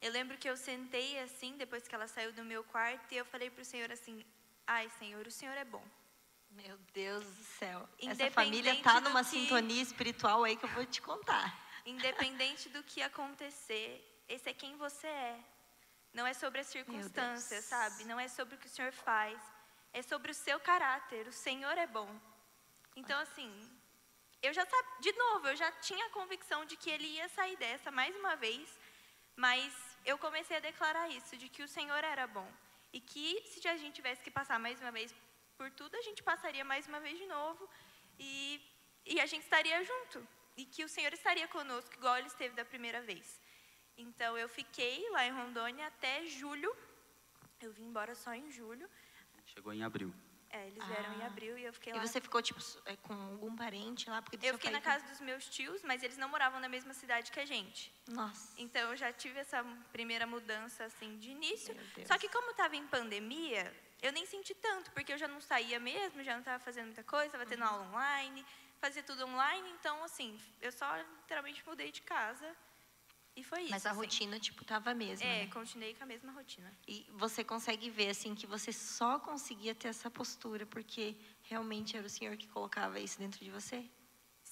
Eu lembro que eu sentei assim, depois que ela saiu do meu quarto, e eu falei pro Senhor assim: Ai, Senhor, o Senhor é bom. Meu Deus do céu. Essa família tá do numa que- sintonia espiritual aí que eu vou te contar. Independente do que acontecer, esse é quem você é. Não é sobre as circunstâncias, sabe? Não é sobre o que o Senhor faz. É sobre o seu caráter. O Senhor é bom. Então, assim, eu já de novo, eu já tinha a convicção de que ele ia sair dessa mais uma vez, mas eu comecei a declarar isso, de que o Senhor era bom. E que se a gente tivesse que passar mais uma vez por tudo, a gente passaria mais uma vez de novo e, e a gente estaria junto. E que o Senhor estaria conosco, igual ele esteve da primeira vez. Então, eu fiquei lá em Rondônia até julho. Eu vim embora só em julho. Chegou em abril. É, eles vieram em Ah. abril e eu fiquei E lá. você ficou, tipo, é, com algum parente lá? Porque Eu fiquei na casa dos meus tios, mas eles não moravam na mesma cidade que a gente. Nossa. Então eu já tive essa primeira mudança assim de início. Só que como estava em pandemia, eu nem senti tanto, porque eu já não saía mesmo, já não estava fazendo muita coisa, estava tendo Uhum. aula online, fazia tudo online, então assim, eu só literalmente mudei de casa e foi isso. Mas a assim. rotina, tipo, tava a mesma, É, né? continuei com a mesma rotina. E você consegue ver, assim, que você só conseguia ter essa postura porque realmente era o Senhor que colocava isso dentro de você?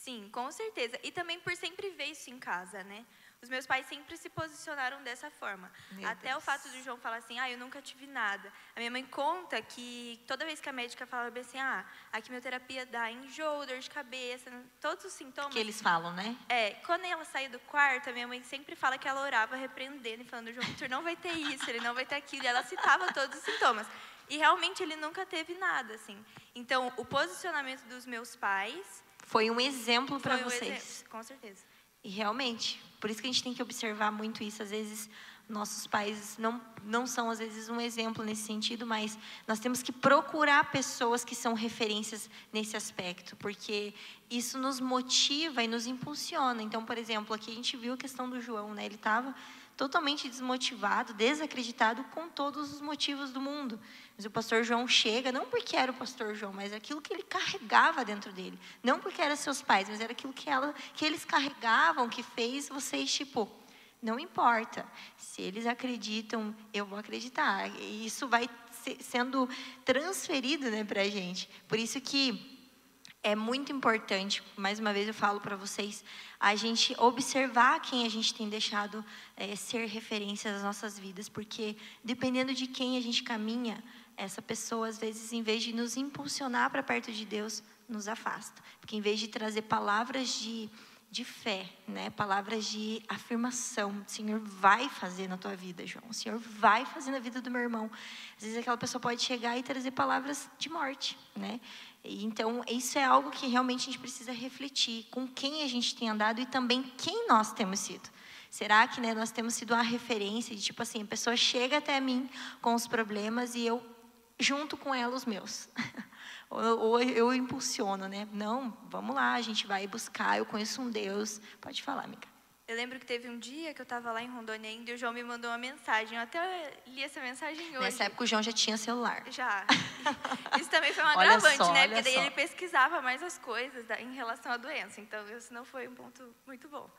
Sim, com certeza. E também por sempre ver isso em casa, né? Os meus pais sempre se posicionaram dessa forma. Meu Até Deus. o fato do João falar assim, ah, eu nunca tive nada. A minha mãe conta que toda vez que a médica falava bem assim, ah, a quimioterapia dá enjoo, dor de cabeça, todos os sintomas. Que eles falam, né? É, quando ela saiu do quarto, a minha mãe sempre fala que ela orava repreendendo e falando, João Vitor não vai ter isso, ele não vai ter aquilo. E ela citava todos os sintomas. E realmente ele nunca teve nada, assim. Então, o posicionamento dos meus pais Foi um exemplo para um vocês. exemplo, com certeza. E realmente, por isso que a gente tem que observar muito isso. Às vezes, nossos pais não, não são, às vezes, um exemplo nesse sentido, mas nós temos que procurar pessoas que são referências nesse aspecto, porque isso nos motiva e nos impulsiona. Então, por exemplo, aqui a gente viu a questão do João, né? Ele estava totalmente desmotivado, desacreditado com todos os motivos do mundo. Mas o pastor João chega, não porque era o pastor João, mas aquilo que ele carregava dentro dele. Não porque eram seus pais, mas era aquilo que, ela, que eles carregavam, que fez vocês, tipo, não importa. Se eles acreditam, eu vou acreditar. E isso vai se- sendo transferido né, para a gente. Por isso que é muito importante, mais uma vez eu falo para vocês, a gente observar quem a gente tem deixado eh, ser referência nas nossas vidas, porque dependendo de quem a gente caminha, essa pessoa, às vezes, em vez de nos impulsionar para perto de Deus, nos afasta. Porque em vez de trazer palavras de, de fé, né? palavras de afirmação, o Senhor vai fazer na tua vida, João, o Senhor vai fazer na vida do meu irmão. Às vezes aquela pessoa pode chegar e trazer palavras de morte, né? Então, isso é algo que realmente a gente precisa refletir com quem a gente tem andado e também quem nós temos sido. Será que né, nós temos sido a referência de tipo assim, a pessoa chega até mim com os problemas e eu junto com ela os meus. ou, eu impulsiono, né? Não, vamos lá, a gente vai buscar, eu conheço um Deus. Pode falar, amiga. Eu lembro que teve um dia que eu estava lá em Rondônia ainda e o João me mandou uma mensagem. Eu até li essa mensagem hoje. Nessa época o João já tinha celular. Já. Isso também foi um agravante, só, né? Porque daí só. ele pesquisava mais as coisas em relação à doença. Então, isso não foi um ponto muito bom.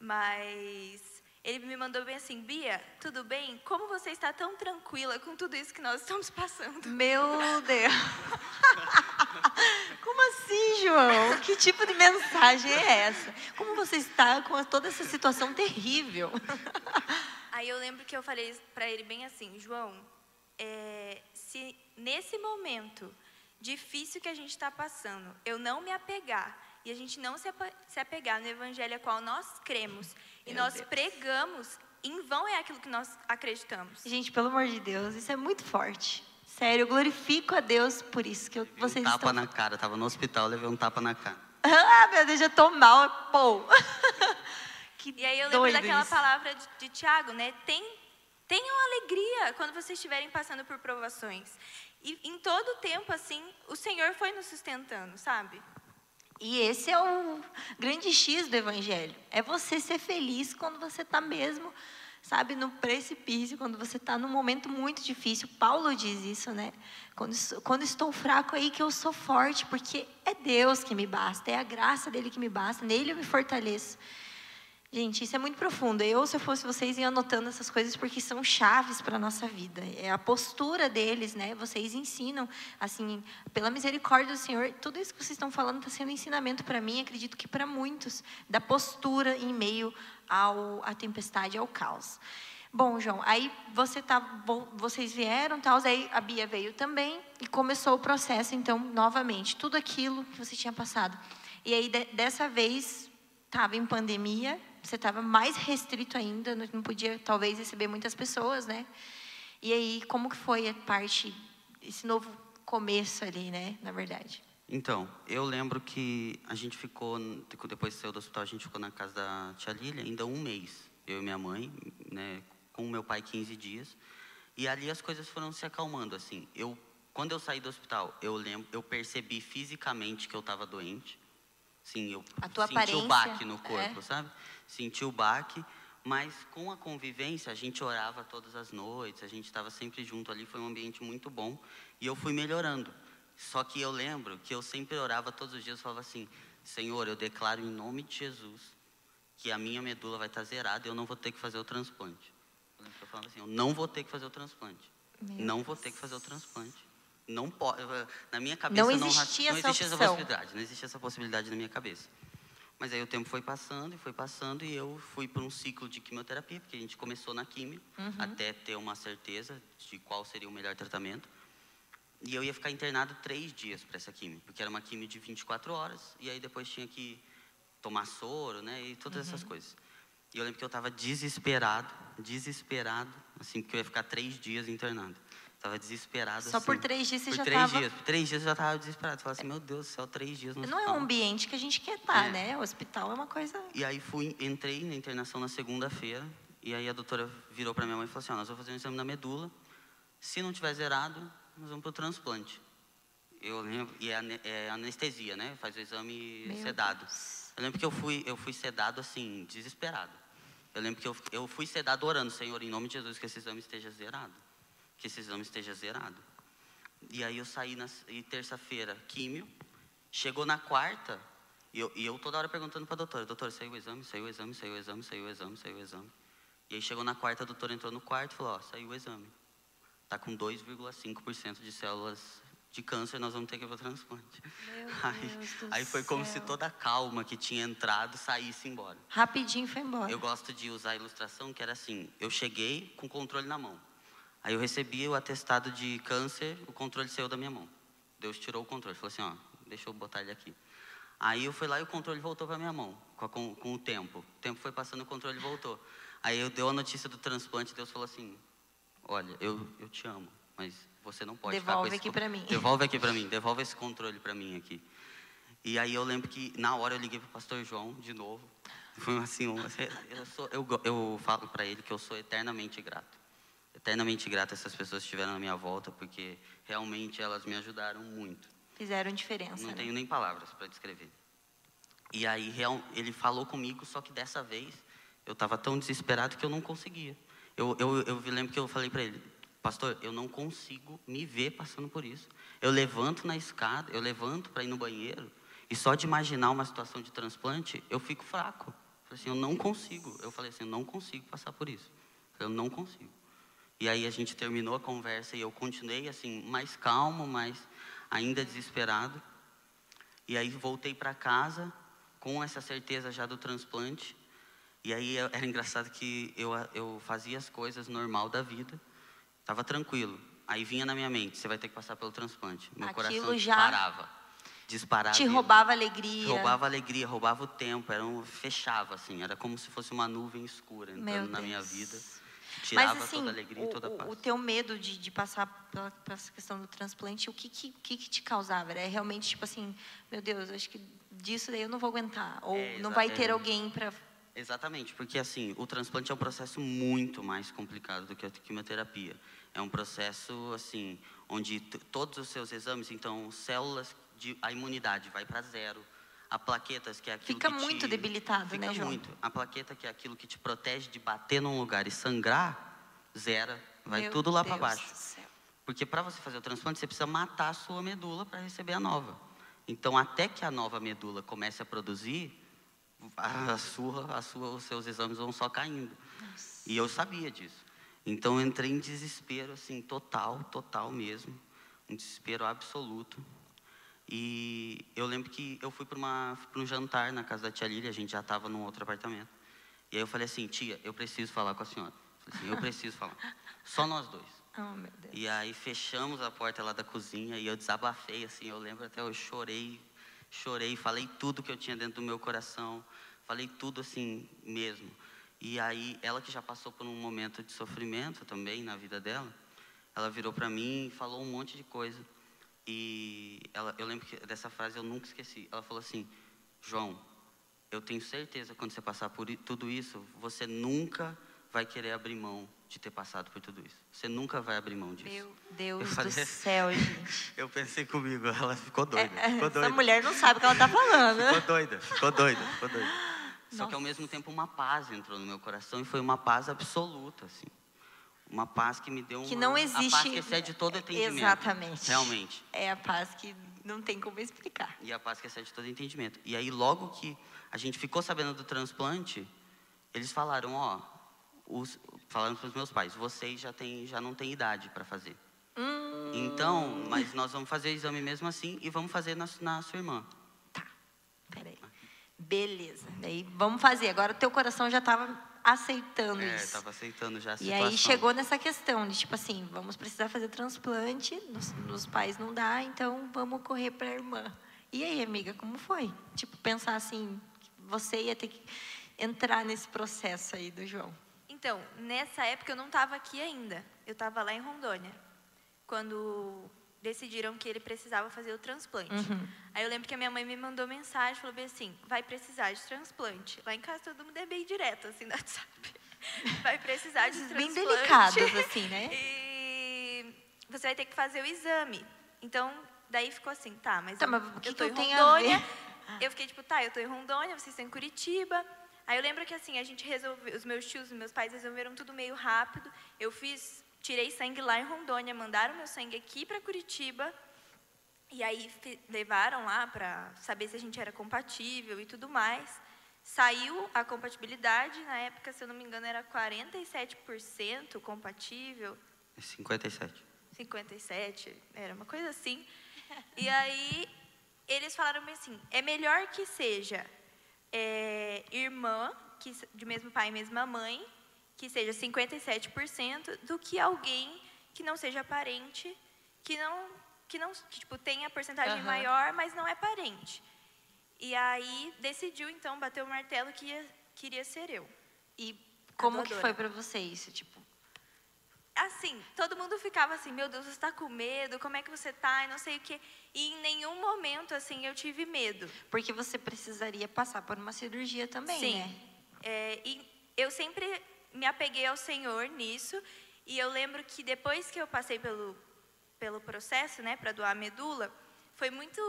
Mas ele me mandou bem assim, Bia, tudo bem? Como você está tão tranquila com tudo isso que nós estamos passando? Meu Deus. Como assim, João? Que tipo de mensagem é essa? Como você está com toda essa situação terrível? Aí eu lembro que eu falei para ele bem assim, João, é, se nesse momento difícil que a gente está passando, eu não me apegar e a gente não se apegar no evangelho a qual nós cremos e Meu nós Deus. pregamos, em vão é aquilo que nós acreditamos. Gente, pelo amor de Deus, isso é muito forte. Sério, eu glorifico a Deus por isso que eu, vocês um tapa estão... na cara, tava no hospital, levei um tapa na cara. ah, meu Deus, já tô mal, pô. que e aí eu lembro daquela isso. palavra de, de Tiago, né? Tem, tenham alegria quando vocês estiverem passando por provações. E em todo o tempo, assim, o Senhor foi nos sustentando, sabe? E esse é o grande X do Evangelho. É você ser feliz quando você está mesmo, sabe, no precipício, quando você está num momento muito difícil. Paulo diz isso, né? Quando, quando estou fraco aí que eu sou forte, porque é Deus que me basta, é a graça dele que me basta, nele eu me fortaleço. Gente, isso é muito profundo. Eu, se eu fosse vocês, ia anotando essas coisas porque são chaves para a nossa vida. É a postura deles, né? Vocês ensinam, assim, pela misericórdia do Senhor, tudo isso que vocês estão falando está sendo ensinamento para mim, acredito que para muitos, da postura em meio ao, à tempestade, ao caos. Bom, João, aí você tá, vocês vieram, tal, aí a Bia veio também e começou o processo, então, novamente, tudo aquilo que você tinha passado. E aí, de, dessa vez, estava em pandemia, você estava mais restrito ainda, não podia talvez receber muitas pessoas, né? E aí, como que foi a parte, esse novo começo ali, né, na verdade? Então, eu lembro que a gente ficou, depois de sair do hospital, a gente ficou na casa da tia Lília ainda um mês, eu e minha mãe, né, com meu pai 15 dias, e ali as coisas foram se acalmando, assim, eu, quando eu saí do hospital, eu lembro, eu percebi fisicamente que eu estava doente, sim, eu senti o baque no corpo, é? sabe? Senti o baque, mas com a convivência, a gente orava todas as noites, a gente estava sempre junto ali, foi um ambiente muito bom e eu fui melhorando. Só que eu lembro que eu sempre orava todos os dias, falava assim: Senhor, eu declaro em nome de Jesus que a minha medula vai estar zerada e eu não vou ter que fazer o transplante. Eu falava assim: eu não vou ter que fazer o transplante. Meu não Deus. vou ter que fazer o transplante. Não pode. Na minha cabeça não existia, não, não existia essa possibilidade. Não existia essa possibilidade na minha cabeça. Mas aí o tempo foi passando e foi passando e eu fui para um ciclo de quimioterapia, porque a gente começou na quimio, uhum. até ter uma certeza de qual seria o melhor tratamento. E eu ia ficar internado três dias para essa quimio, porque era uma quimio de 24 horas, e aí depois tinha que tomar soro, né, e todas uhum. essas coisas. E eu lembro que eu estava desesperado, desesperado, assim, porque eu ia ficar três dias internado. Tava desesperado. Só assim. por três dias você por já três tava... Dias, por três dias eu já tava desesperado. Falei assim, meu Deus do céu, três dias no Não hospital. é um ambiente que a gente quer estar, tá, é. né? O hospital é uma coisa... E aí fui, entrei na internação na segunda-feira. E aí a doutora virou para minha mãe e falou assim, ó, nós vamos fazer um exame na medula. Se não tiver zerado, nós vamos para o transplante. Eu lembro, e é, é, anestesia, né? Faz o exame meu sedado. Deus. Eu lembro que eu fui, eu fui sedado assim, desesperado. Eu lembro que eu, eu fui sedado orando, Senhor, em nome de Jesus, que esse exame esteja zerado. Que esse exame esteja zerado. E aí eu saí na terça-feira, químio. Chegou na quarta, e eu, e eu toda hora perguntando para a doutora, doutora, saiu o exame, saiu o exame, saiu o exame, saiu o exame, saiu o exame. E aí chegou na quarta, a doutora entrou no quarto e falou, ó, saiu o exame. Tá com 2,5% de células de câncer, nós vamos ter que ir para o transplante. Aí, aí, foi como se toda a calma que tinha entrado saísse embora. Rapidinho foi embora. Eu gosto de usar a ilustração que era assim, eu cheguei com o controle na mão. Aí eu recebi o atestado de câncer, o controle saiu da minha mão. Deus tirou o controle, falou assim, ó, deixa eu botar ele aqui. Aí eu fui lá e o controle voltou para minha mão, com, com, com, o tempo. O tempo foi passando, o controle voltou. Aí eu dei a notícia do transplante, Deus falou assim, olha, eu, eu te amo, mas você não pode devolve ficar aqui para mim. Devolve aqui para mim, devolve esse controle para mim aqui. E aí eu lembro que na hora eu liguei para o pastor João de novo. Foi assim, eu, sou, eu, eu falo para ele que eu sou eternamente grato eternamente grato a essas pessoas que estiveram na minha volta, porque realmente elas me ajudaram muito. Fizeram diferença. Não né? tenho nem palavras para descrever. E aí real, ele falou comigo, só que dessa vez eu estava tão desesperado que eu não conseguia. Eu, eu, eu lembro que eu falei para ele, pastor, eu não consigo me ver passando por isso. Eu levanto na escada, eu levanto para ir no banheiro, e só de imaginar uma situação de transplante, eu fico fraco. falei assim, eu não consigo. Eu falei assim, eu não consigo passar por isso. Eu não consigo. E aí a gente terminou a conversa e eu continuei assim, mais calmo, mas ainda desesperado. E aí voltei para casa com essa certeza já do transplante. E aí era engraçado que eu, eu fazia as coisas normal da vida, estava tranquilo. Aí vinha na minha mente, você vai ter que passar pelo transplante. Meu Aquilo coração disparava. Disparava. Te roubava alegria. Roubava alegria, roubava o tempo, era um, fechava assim, era como se fosse uma nuvem escura entrando Meu na minha Deus. vida. Tirava Mas assim, toda a alegria o, e toda a paz. o teu medo de, de passar pela, pela essa questão do transplante, o que que, que que te causava? Era realmente tipo assim, meu Deus, acho que disso daí eu não vou aguentar. Ou É, não vai ter exatamente. alguém para... Exatamente, porque assim, o transplante é um processo muito mais complicado do que a quimioterapia. É um processo assim, onde todos os seus exames, então células de a imunidade vai para zero, a plaquetas que é aquilo Fica que muito te, debilitado, fica né, João? muito. A plaqueta que é aquilo que te protege de bater num lugar e sangrar, zera, vai Meu tudo lá para baixo. Porque para você fazer o transplante, você precisa matar a sua medula para receber a nova. Então, até que a nova medula comece a produzir, a sua, a sua, os seus exames vão só caindo. E eu sabia disso. Então, eu entrei em desespero, assim, total, total mesmo. Um desespero absoluto. E eu lembro que eu fui para um jantar na casa da tia Lília, a gente já estava num outro apartamento. E aí eu falei assim, tia, eu preciso falar com a senhora. Falei assim, eu preciso falar. Só nós dois. Oh, meu Deus. E aí fechamos a porta lá da cozinha e eu desabafei, assim, eu lembro até eu chorei, chorei, falei tudo que eu tinha dentro do meu coração, falei tudo assim mesmo. E aí ela que já passou por um momento de sofrimento também na vida dela, ela virou para mim e falou um monte de coisa. E ela, eu lembro que dessa frase eu nunca esqueci. Ela falou assim: João, eu tenho certeza que quando você passar por tudo isso, você nunca vai querer abrir mão de ter passado por tudo isso. Você nunca vai abrir mão disso. Meu Deus do falei- céu, gente. Eu pensei comigo, ela ficou doida. É, ficou essa doida. mulher não sabe o que ela tá falando. Ficou doida, ficou doida, ficou doida. Só que Nossa. ao mesmo tempo uma paz entrou no meu coração e foi uma paz absoluta, assim. Uma paz que me deu uma... Que não A paz existe- que excede todo entendimento. Exatamente. Realmente. É a paz que não tem como explicar. E a paz que excede todo entendimento. E aí, logo que a gente ficou sabendo do transplante, eles falaram, ó, os, falaram para os meus pais, vocês já, tem, já não têm idade para fazer. Hum, Então, mas nós vamos fazer o exame mesmo assim e vamos fazer na, na sua irmã. tá. Peraí. Beleza. Daí vamos fazer. Agora o teu coração já estava aceitando É, isso. estava aceitando já a E situação. aí chegou nessa questão de tipo assim, vamos precisar fazer transplante, nos, nos pais não dá, então vamos correr para a irmã. E aí, amiga, como foi? Tipo, pensar assim, você ia ter que entrar nesse processo aí do João. Então, nessa época eu não estava aqui ainda. Eu estava lá em Rondônia. Quando decidiram que ele precisava fazer o transplante. Uhum. Aí eu lembro que a minha mãe me mandou mensagem, falou bem assim, vai precisar de transplante. Lá em casa todo mundo é bem direto, assim, no WhatsApp. Vai precisar de Coisas bem transplante. delicadas, assim, né? E você vai ter que fazer o exame. Então, daí ficou assim, tá, mas, Tá, eu, mas que eu que tô eu em Rondônia. Eu fiquei tipo, tá, eu tô em Rondônia, vocês estão em Curitiba. Aí eu lembro que assim, a gente resolveu, os meus tios e meus pais resolveram tudo meio rápido. Eu fiz, tirei sangue lá em Rondônia, mandaram meu sangue aqui para Curitiba. E aí levaram lá para saber se a gente era compatível e tudo mais. Saiu a compatibilidade, na época, se eu não me engano, era 47% compatível. 57. 57, era uma coisa assim. E aí eles falaram assim, é melhor que seja é, irmã, que, de mesmo pai e mesma mãe, que seja 57%, do que alguém que não seja parente, que não, que não que, tipo, tenha porcentagem Aham. maior, mas não é parente. E aí decidiu, então, bater o martelo que ia, queria ser eu. E como que foi para você isso? Tipo, assim, todo mundo ficava assim, meu Deus, você está com medo, como é que você está, e não sei o quê. E em nenhum momento, assim, eu tive medo. porque você precisaria passar por uma cirurgia também, Sim. né? É, e eu sempre me apeguei ao Senhor nisso, e eu lembro que depois que eu passei pelo, pelo processo, né, para doar a medula, foi muito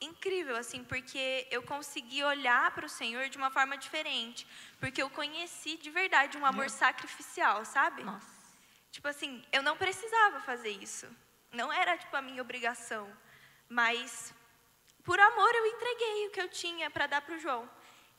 incrível, assim, porque eu consegui olhar para o Senhor de uma forma diferente, porque eu conheci de verdade um amor sacrificial, sabe? Nossa. Tipo assim, eu não precisava fazer isso. Não era, tipo, a minha obrigação. Mas, por amor, eu entreguei o que eu tinha para dar para o João.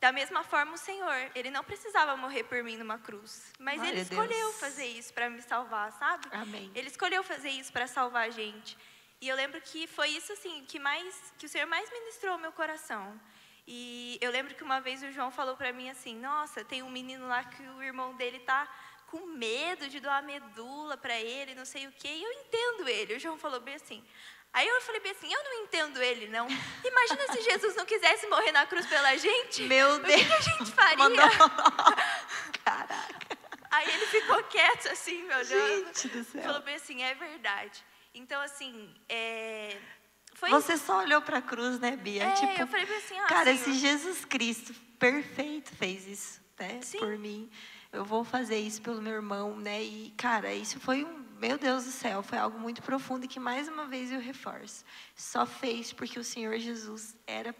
Da mesma forma, o Senhor, ele não precisava morrer por mim numa cruz, mas Glória ele escolheu fazer isso para me salvar, sabe? Amém. Ele escolheu fazer isso para salvar a gente. E eu lembro que foi isso assim que mais que o Senhor mais ministrou ao meu coração. E eu lembro que uma vez o João falou para mim assim: "Nossa, tem um menino lá que o irmão dele tá com medo de doar medula para ele, não sei o quê". E eu entendo ele. O João falou bem assim: Aí eu falei bem assim, eu não entendo ele, não. Imagina se Jesus não quisesse morrer na cruz pela gente. Meu O que, que a Deus. gente faria? Mandou- Caraca. Aí ele ficou quieto assim, me olhando. Gente do céu. Falou bem assim, é verdade. Então, assim, é... foi Você só olhou pra cruz, né, Bia? É, tipo, eu falei assim, ah, cara, Senhor. se Jesus Cristo perfeito fez isso, né, Sim. por mim, eu vou fazer isso pelo meu irmão, né? E cara, isso foi um, meu Deus do céu, foi algo muito profundo e que mais uma vez eu reforço. Só fez porque o Senhor Jesus era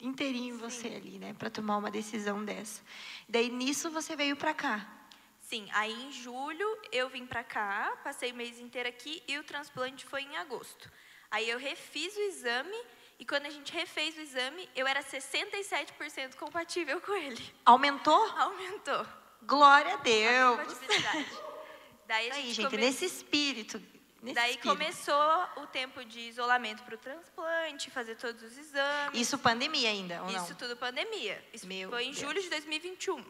inteirinho em você ali, né, para tomar uma decisão dessa. Daí nisso você veio pra cá. Sim, aí em julho eu vim pra cá, passei o mês inteiro aqui e o transplante foi em agosto. Aí eu refiz o exame e quando a gente refez o exame, eu era 67% compatível com ele. Aumentou? Aumentou Glória a a Deus. compatibilidade. Daí a Aí, gente, gente, come- nesse espírito, nesse Daí espírito. começou o tempo de isolamento para o transplante, fazer todos os exames. Isso pandemia ainda, ou não? Isso tudo pandemia. Isso Meu foi em Deus. julho de 2021.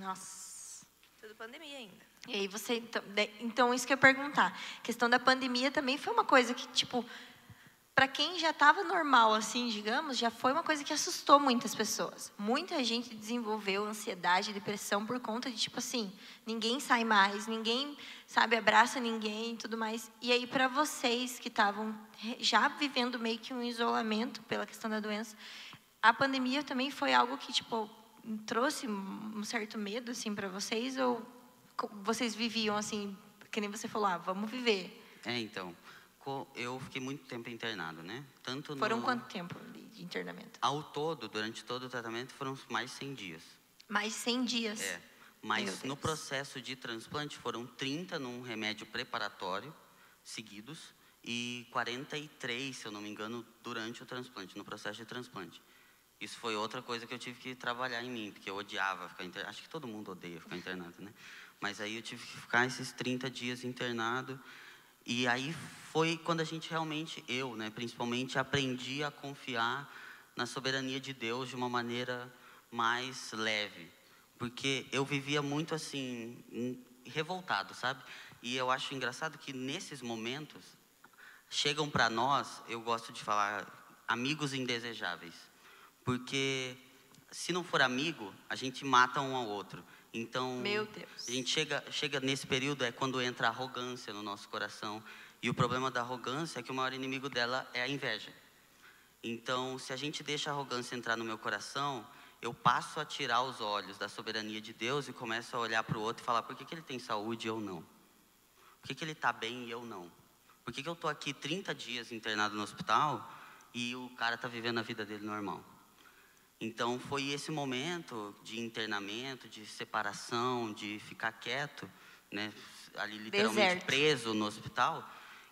Nossa. Tudo pandemia ainda. E aí você, então, então isso que eu ia perguntar. A questão da pandemia também foi uma coisa que, tipo, para quem já estava normal, assim, digamos, já foi uma coisa que assustou muitas pessoas. Muita gente desenvolveu ansiedade, depressão por conta de, tipo assim, ninguém sai mais, ninguém, sabe, abraça ninguém e tudo mais. E aí, para vocês que estavam já vivendo meio que um isolamento pela questão da doença, a pandemia também foi algo que, tipo, trouxe um certo medo, assim, para vocês? Ou vocês viviam, assim, que nem você falou, ah, vamos viver? É, então, eu fiquei muito tempo internado, né? Tanto Foram no... quanto tempo de internamento? Ao todo, durante todo o tratamento, foram mais 100 dias. Mais 100 dias. É. Mas no processo de transplante foram 30 num remédio preparatório, seguidos, e 43, se eu não me engano, durante o transplante, no processo de transplante. Isso foi outra coisa que eu tive que trabalhar em mim, porque eu odiava ficar internado. Acho que todo mundo odeia ficar internado, né? Mas aí eu tive que ficar esses 30 dias internado. E aí foi quando a gente realmente, eu, né, principalmente, aprendi a confiar na soberania de Deus de uma maneira mais leve. Porque eu vivia muito assim, revoltado, sabe? E eu acho engraçado que nesses momentos chegam para nós, eu gosto de falar, amigos indesejáveis. Porque se não for amigo, a gente mata um ao outro. Então, Meu Deus. a gente chega, chega nesse período é quando entra a arrogância no nosso coração. E o problema da arrogância é que o maior inimigo dela é a inveja. Então, se a gente deixa a arrogância entrar no meu coração, eu passo a tirar os olhos da soberania de Deus e começo a olhar para o outro e falar: por que, que ele tem saúde e eu não? Por que, que ele está bem e eu não? Por que, que eu estou aqui 30 dias internado no hospital e o cara está vivendo a vida dele normal? Então foi esse momento de internamento, de separação, de ficar quieto, né, ali literalmente Deserto. preso no hospital,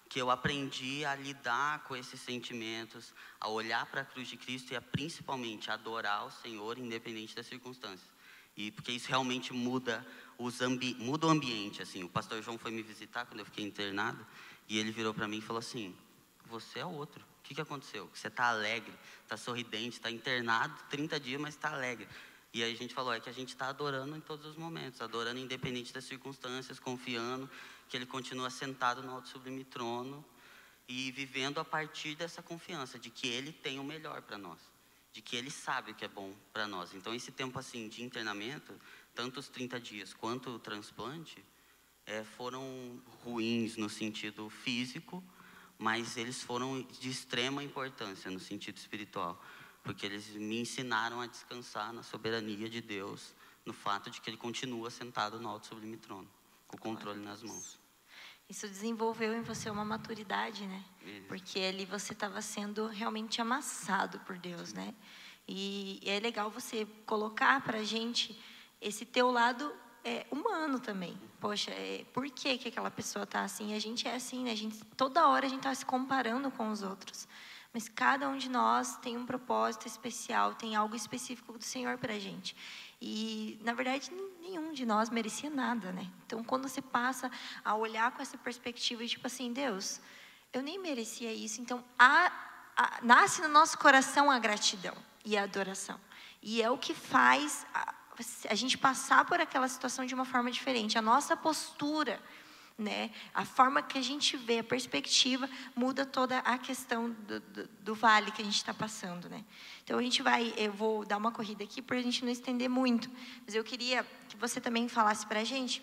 que eu aprendi a lidar com esses sentimentos, a olhar para a cruz de Cristo e a principalmente adorar o Senhor independente das circunstâncias. E porque isso realmente muda os ambi muda o ambiente assim. O pastor João foi me visitar quando eu fiquei internado e ele virou para mim e falou assim: "Você é outro. Que, que aconteceu? Você está alegre, está sorridente, está internado 30 dias, mas está alegre. E aí a gente falou, é que a gente está adorando em todos os momentos, adorando independente das circunstâncias, confiando que Ele continua sentado no alto sublime trono e vivendo a partir dessa confiança de que Ele tem o melhor para nós, de que Ele sabe o que é bom para nós. Então esse tempo assim de internamento, tanto os 30 dias quanto o transplante, é, foram ruins no sentido físico, mas eles foram de extrema importância no sentido espiritual, porque eles me ensinaram a descansar na soberania de Deus, no fato de que Ele continua sentado no alto sublime trono, com o controle nas mãos. Isso desenvolveu em você uma maturidade, né? Isso. Porque ali você estava sendo realmente amassado por Deus, né? E é legal você colocar para a gente esse teu lado é, humano também. Poxa, é, por que, que aquela pessoa tá assim? A gente é assim, né? A gente, toda hora a gente está se comparando com os outros. Mas cada um de nós tem um propósito especial, tem algo específico do Senhor para a gente. E, na verdade, nenhum de nós merecia nada, né? Então, quando você passa a olhar com essa perspectiva, tipo assim, Deus, eu nem merecia isso. Então, a, a, nasce no nosso coração a gratidão e a adoração. E é o que faz a gente passar por aquela situação de uma forma diferente. A nossa postura né? A forma que a gente vê, a perspectiva, muda toda a questão do, do, do vale que a gente está passando, né? Então a gente vai, eu vou dar uma corrida aqui para a gente não estender muito, mas eu queria que você também falasse para a gente,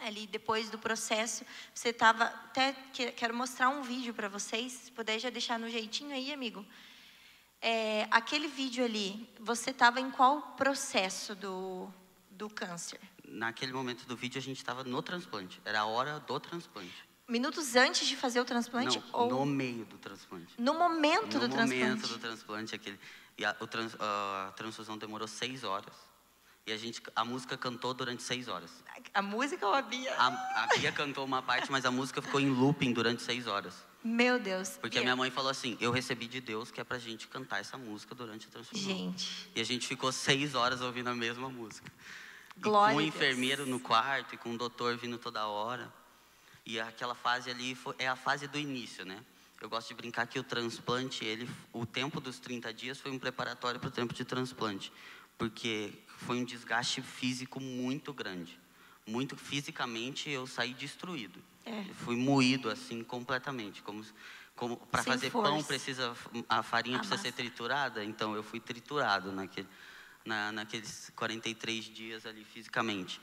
ali depois do processo, você estava, até quero mostrar um vídeo para vocês, se puder já deixar no jeitinho aí, amigo. É, aquele vídeo ali, você estava em qual processo do, do câncer? naquele momento do vídeo a gente estava no transplante. Era a hora do transplante. Minutos antes de fazer o transplante? Não, ou... no meio do transplante. No momento no do momento transplante? No momento do transplante. Aquele, e a, trans, a transfusão demorou seis horas. E a, gente, a música cantou durante seis horas. A música ou a Bia? A, a Bia cantou uma parte, mas a música ficou em looping durante seis horas. Meu Deus. Porque a minha mãe falou assim: eu recebi de Deus que é pra gente cantar essa música durante a transfusão. Gente. E a gente ficou seis horas ouvindo a mesma música. Glória com um enfermeiro no quarto e com um doutor vindo toda hora. E aquela fase ali foi, é a fase do início, né? Eu gosto de brincar que o transplante, ele, o tempo dos 30 dias foi um preparatório para o tempo de transplante, porque foi um desgaste físico muito grande. Muito fisicamente eu saí destruído. É. Fui moído assim completamente, como como para fazer força. pão precisa a farinha A precisa massa. ser triturada, então eu fui triturado naquele na, naqueles 43 dias ali fisicamente.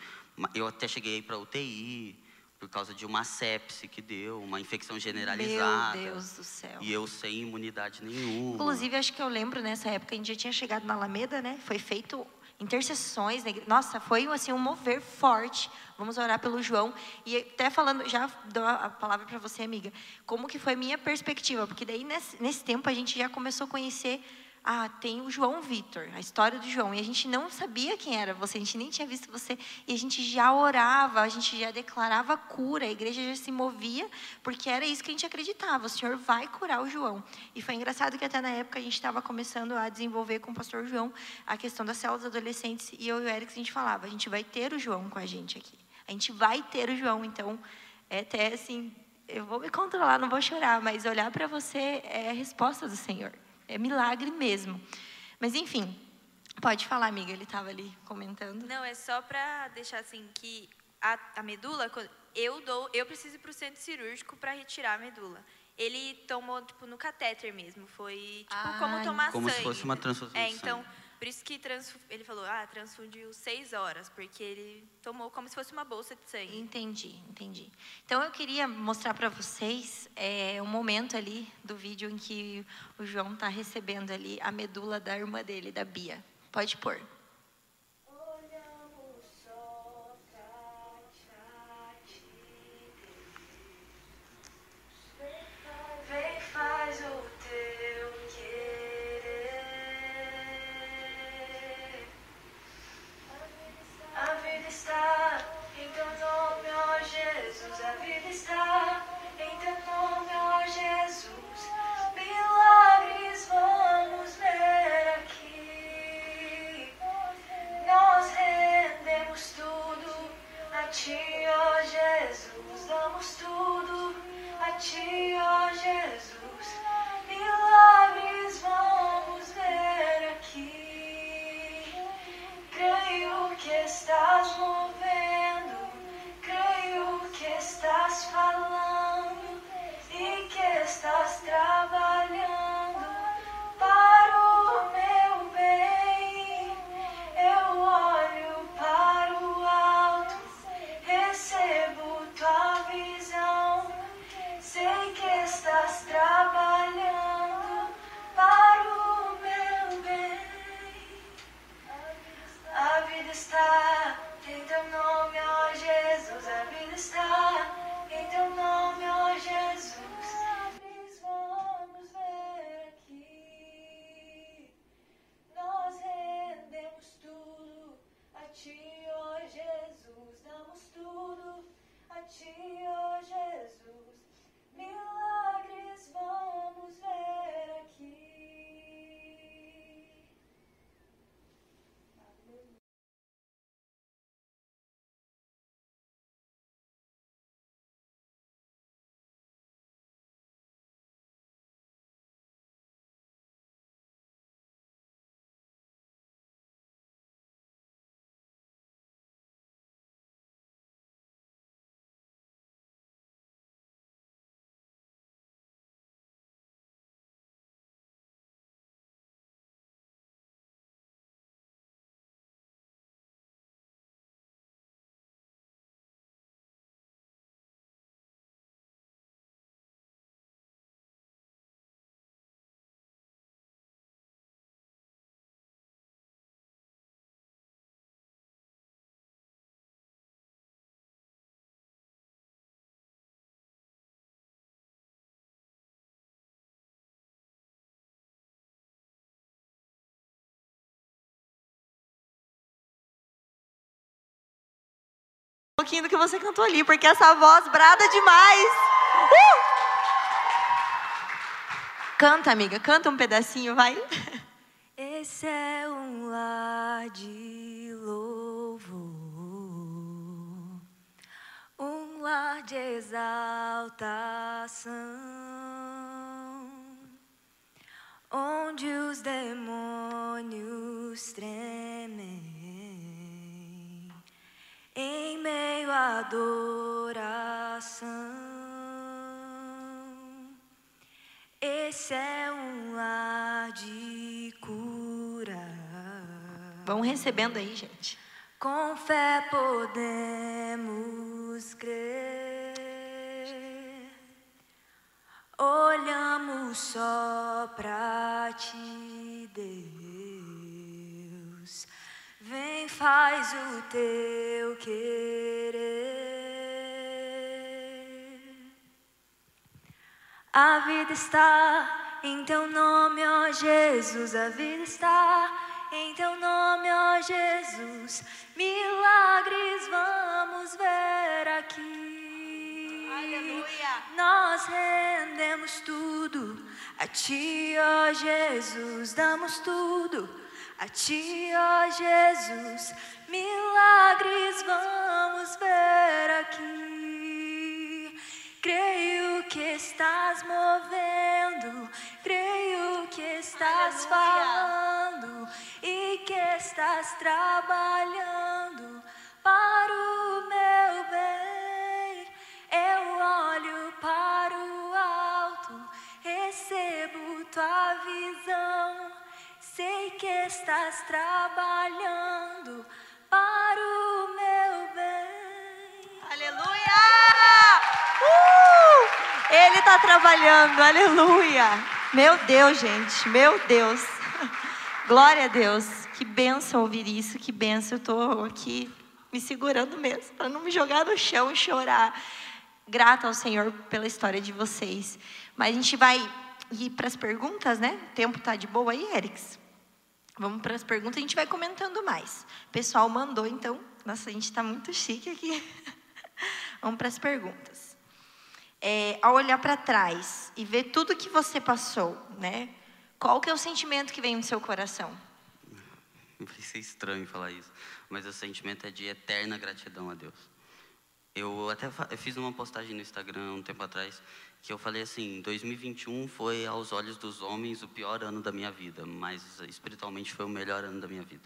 Eu até cheguei para UTI por causa de uma sepse que deu, uma infecção generalizada. Meu Deus do céu. E eu sem imunidade nenhuma. Inclusive, acho que eu lembro nessa época, a gente já tinha chegado na Alameda, né? Foi feito intercessões. Né? Nossa, foi assim, um mover forte. Vamos orar pelo João. E até falando, já dou a palavra para você, amiga, como que foi minha perspectiva. Porque daí, nesse, nesse tempo, a gente já começou a conhecer ah, tem o João Vitor, a história do João. E a gente não sabia quem era você, a gente nem tinha visto você. E a gente já orava, a gente já declarava cura, a igreja já se movia, porque era isso que a gente acreditava: o Senhor vai curar o João. E foi engraçado que até na época a gente estava começando a desenvolver com o pastor João a questão das células adolescentes. E eu e o Eric, a gente falava: a gente vai ter o João com a gente aqui. A gente vai ter o João. Então, é até assim, eu vou me controlar, não vou chorar, mas olhar para você é a resposta do Senhor. É milagre mesmo. Mas, enfim, pode falar, amiga. Ele estava ali comentando. Não, é só para deixar assim que a, a medula, eu dou, eu preciso ir para o centro cirúrgico para retirar a medula. Ele tomou tipo no catéter mesmo, foi tipo Ai. como tomar Como sangue. se fosse uma transfusão É, então sangue. Por isso que ele falou, ah, transfundiu seis horas, porque ele tomou como se fosse uma bolsa de sangue. Entendi, entendi. Então eu queria mostrar para vocês é, um momento ali do vídeo em que o João está recebendo ali a medula da irmã dele, da Bia. Pode pôr. Pouquinho do que você cantou ali, porque essa voz brada demais. Uh! Canta, amiga, canta um pedacinho, vai. Esse é um lar de louvor, um lar de exaltação, onde os demônios tremem em meio à adoração. Esse é um lar de cura. Vão recebendo aí, gente. Com fé podemos crer. Olhamos só pra ti, Deus. Vem, faz o teu querer. A vida está em teu nome, ó Jesus. A vida está em teu nome, ó Jesus. Milagres vamos ver aqui. Aleluia. Nós rendemos tudo a ti, ó Jesus. Damos tudo a ti, ó Jesus. Milagres vamos ver aqui. Creio que estás movendo, creio que estás Aleluia. falando e que estás trabalhando para o Sei que estás trabalhando para o meu bem. Aleluia! Uh! Ele está trabalhando, aleluia! Meu Deus, gente, meu Deus. Glória a Deus. Que benção ouvir isso, que benção. Eu estou aqui me segurando mesmo, para não me jogar no chão e chorar. Grata ao Senhor pela história de vocês. Mas a gente vai ir para as perguntas, né? O tempo tá de boa aí, Erix? Vamos para as perguntas, a gente vai comentando mais. O pessoal mandou, então. Nossa, a gente está muito chique aqui. Vamos para as perguntas. É, ao olhar para trás e ver tudo que você passou, né? Qual que é o sentimento que vem no seu coração? Vai ser estranho falar isso, mas o sentimento é de eterna gratidão a Deus. Eu até eu fiz uma postagem no Instagram um tempo atrás que eu falei assim: 2021 foi aos olhos dos homens o pior ano da minha vida, mas espiritualmente foi o melhor ano da minha vida.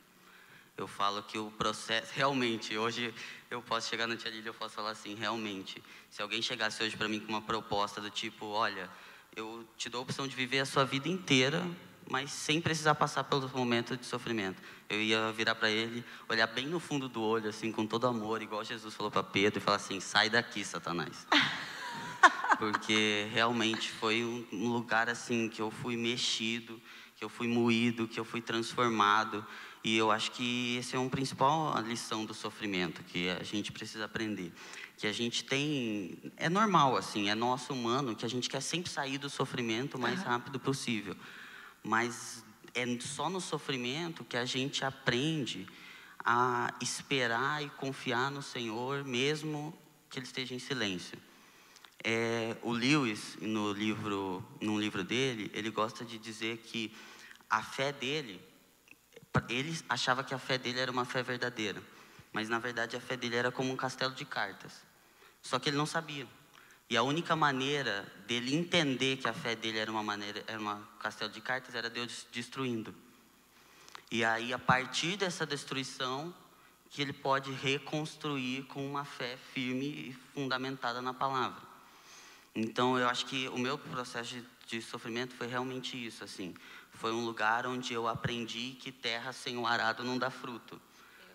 Eu falo que o processo, realmente, hoje eu posso chegar na Tia Lília, eu posso falar assim, realmente, se alguém chegasse hoje para mim com uma proposta do tipo, olha, eu te dou a opção de viver a sua vida inteira, mas sem precisar passar pelo momento de sofrimento. Eu ia virar para ele, olhar bem no fundo do olho, assim, com todo amor, igual Jesus falou para Pedro, e falar assim, sai daqui, Satanás. Porque realmente foi um lugar assim que eu fui mexido, que eu fui moído, que eu fui transformado. E eu acho que esse é um principal lição do sofrimento que a gente precisa aprender. Que a gente tem. É normal, assim, é nosso humano que a gente quer sempre sair do sofrimento o mais rápido possível. Mas é só no sofrimento que a gente aprende a esperar e confiar no Senhor, mesmo que Ele esteja em silêncio. É, o Lewis, no livro, num livro dele, ele gosta de dizer que a fé dele, ele achava que a fé dele era uma fé verdadeira, mas na verdade a fé dele era como um castelo de cartas. Só que ele não sabia. E a única maneira dele entender que a fé dele era uma maneira, era um castelo de cartas, era Deus destruindo. E aí, a partir dessa destruição, que ele pode reconstruir com uma fé firme e fundamentada na palavra. Então, eu acho que o meu processo de, sofrimento foi realmente isso, assim. Foi um lugar onde eu aprendi que terra sem o arado não dá fruto.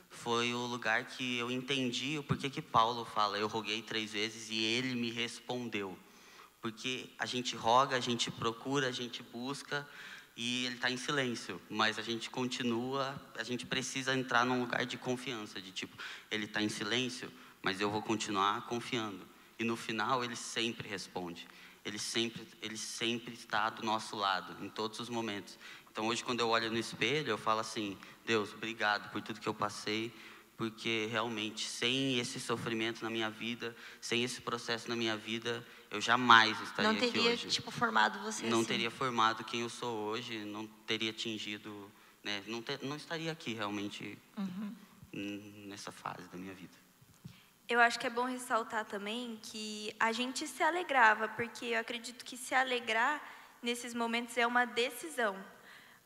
Foi o lugar que eu entendi o porquê que Paulo fala, eu roguei três vezes e ele me respondeu. Porque a gente roga, a gente procura, a gente busca e ele está em silêncio, mas a gente continua, a gente precisa entrar num lugar de confiança, de tipo, ele está em silêncio, mas eu vou continuar confiando. E no final ele sempre responde. Ele sempre, ele sempre está do nosso lado em todos os momentos. Então hoje quando eu olho no espelho, eu falo assim: Deus, obrigado por tudo que eu passei, porque realmente, sem esse sofrimento na minha vida, sem esse processo na minha vida, eu jamais estaria Não aqui teria, hoje. tipo, formado você não assim. teria formado quem eu sou hoje, não teria atingido, né, não, não estaria aqui realmente Uhum. nessa fase da minha vida. Eu acho que é bom ressaltar também que a gente se alegrava, porque eu acredito que se alegrar nesses momentos é uma decisão.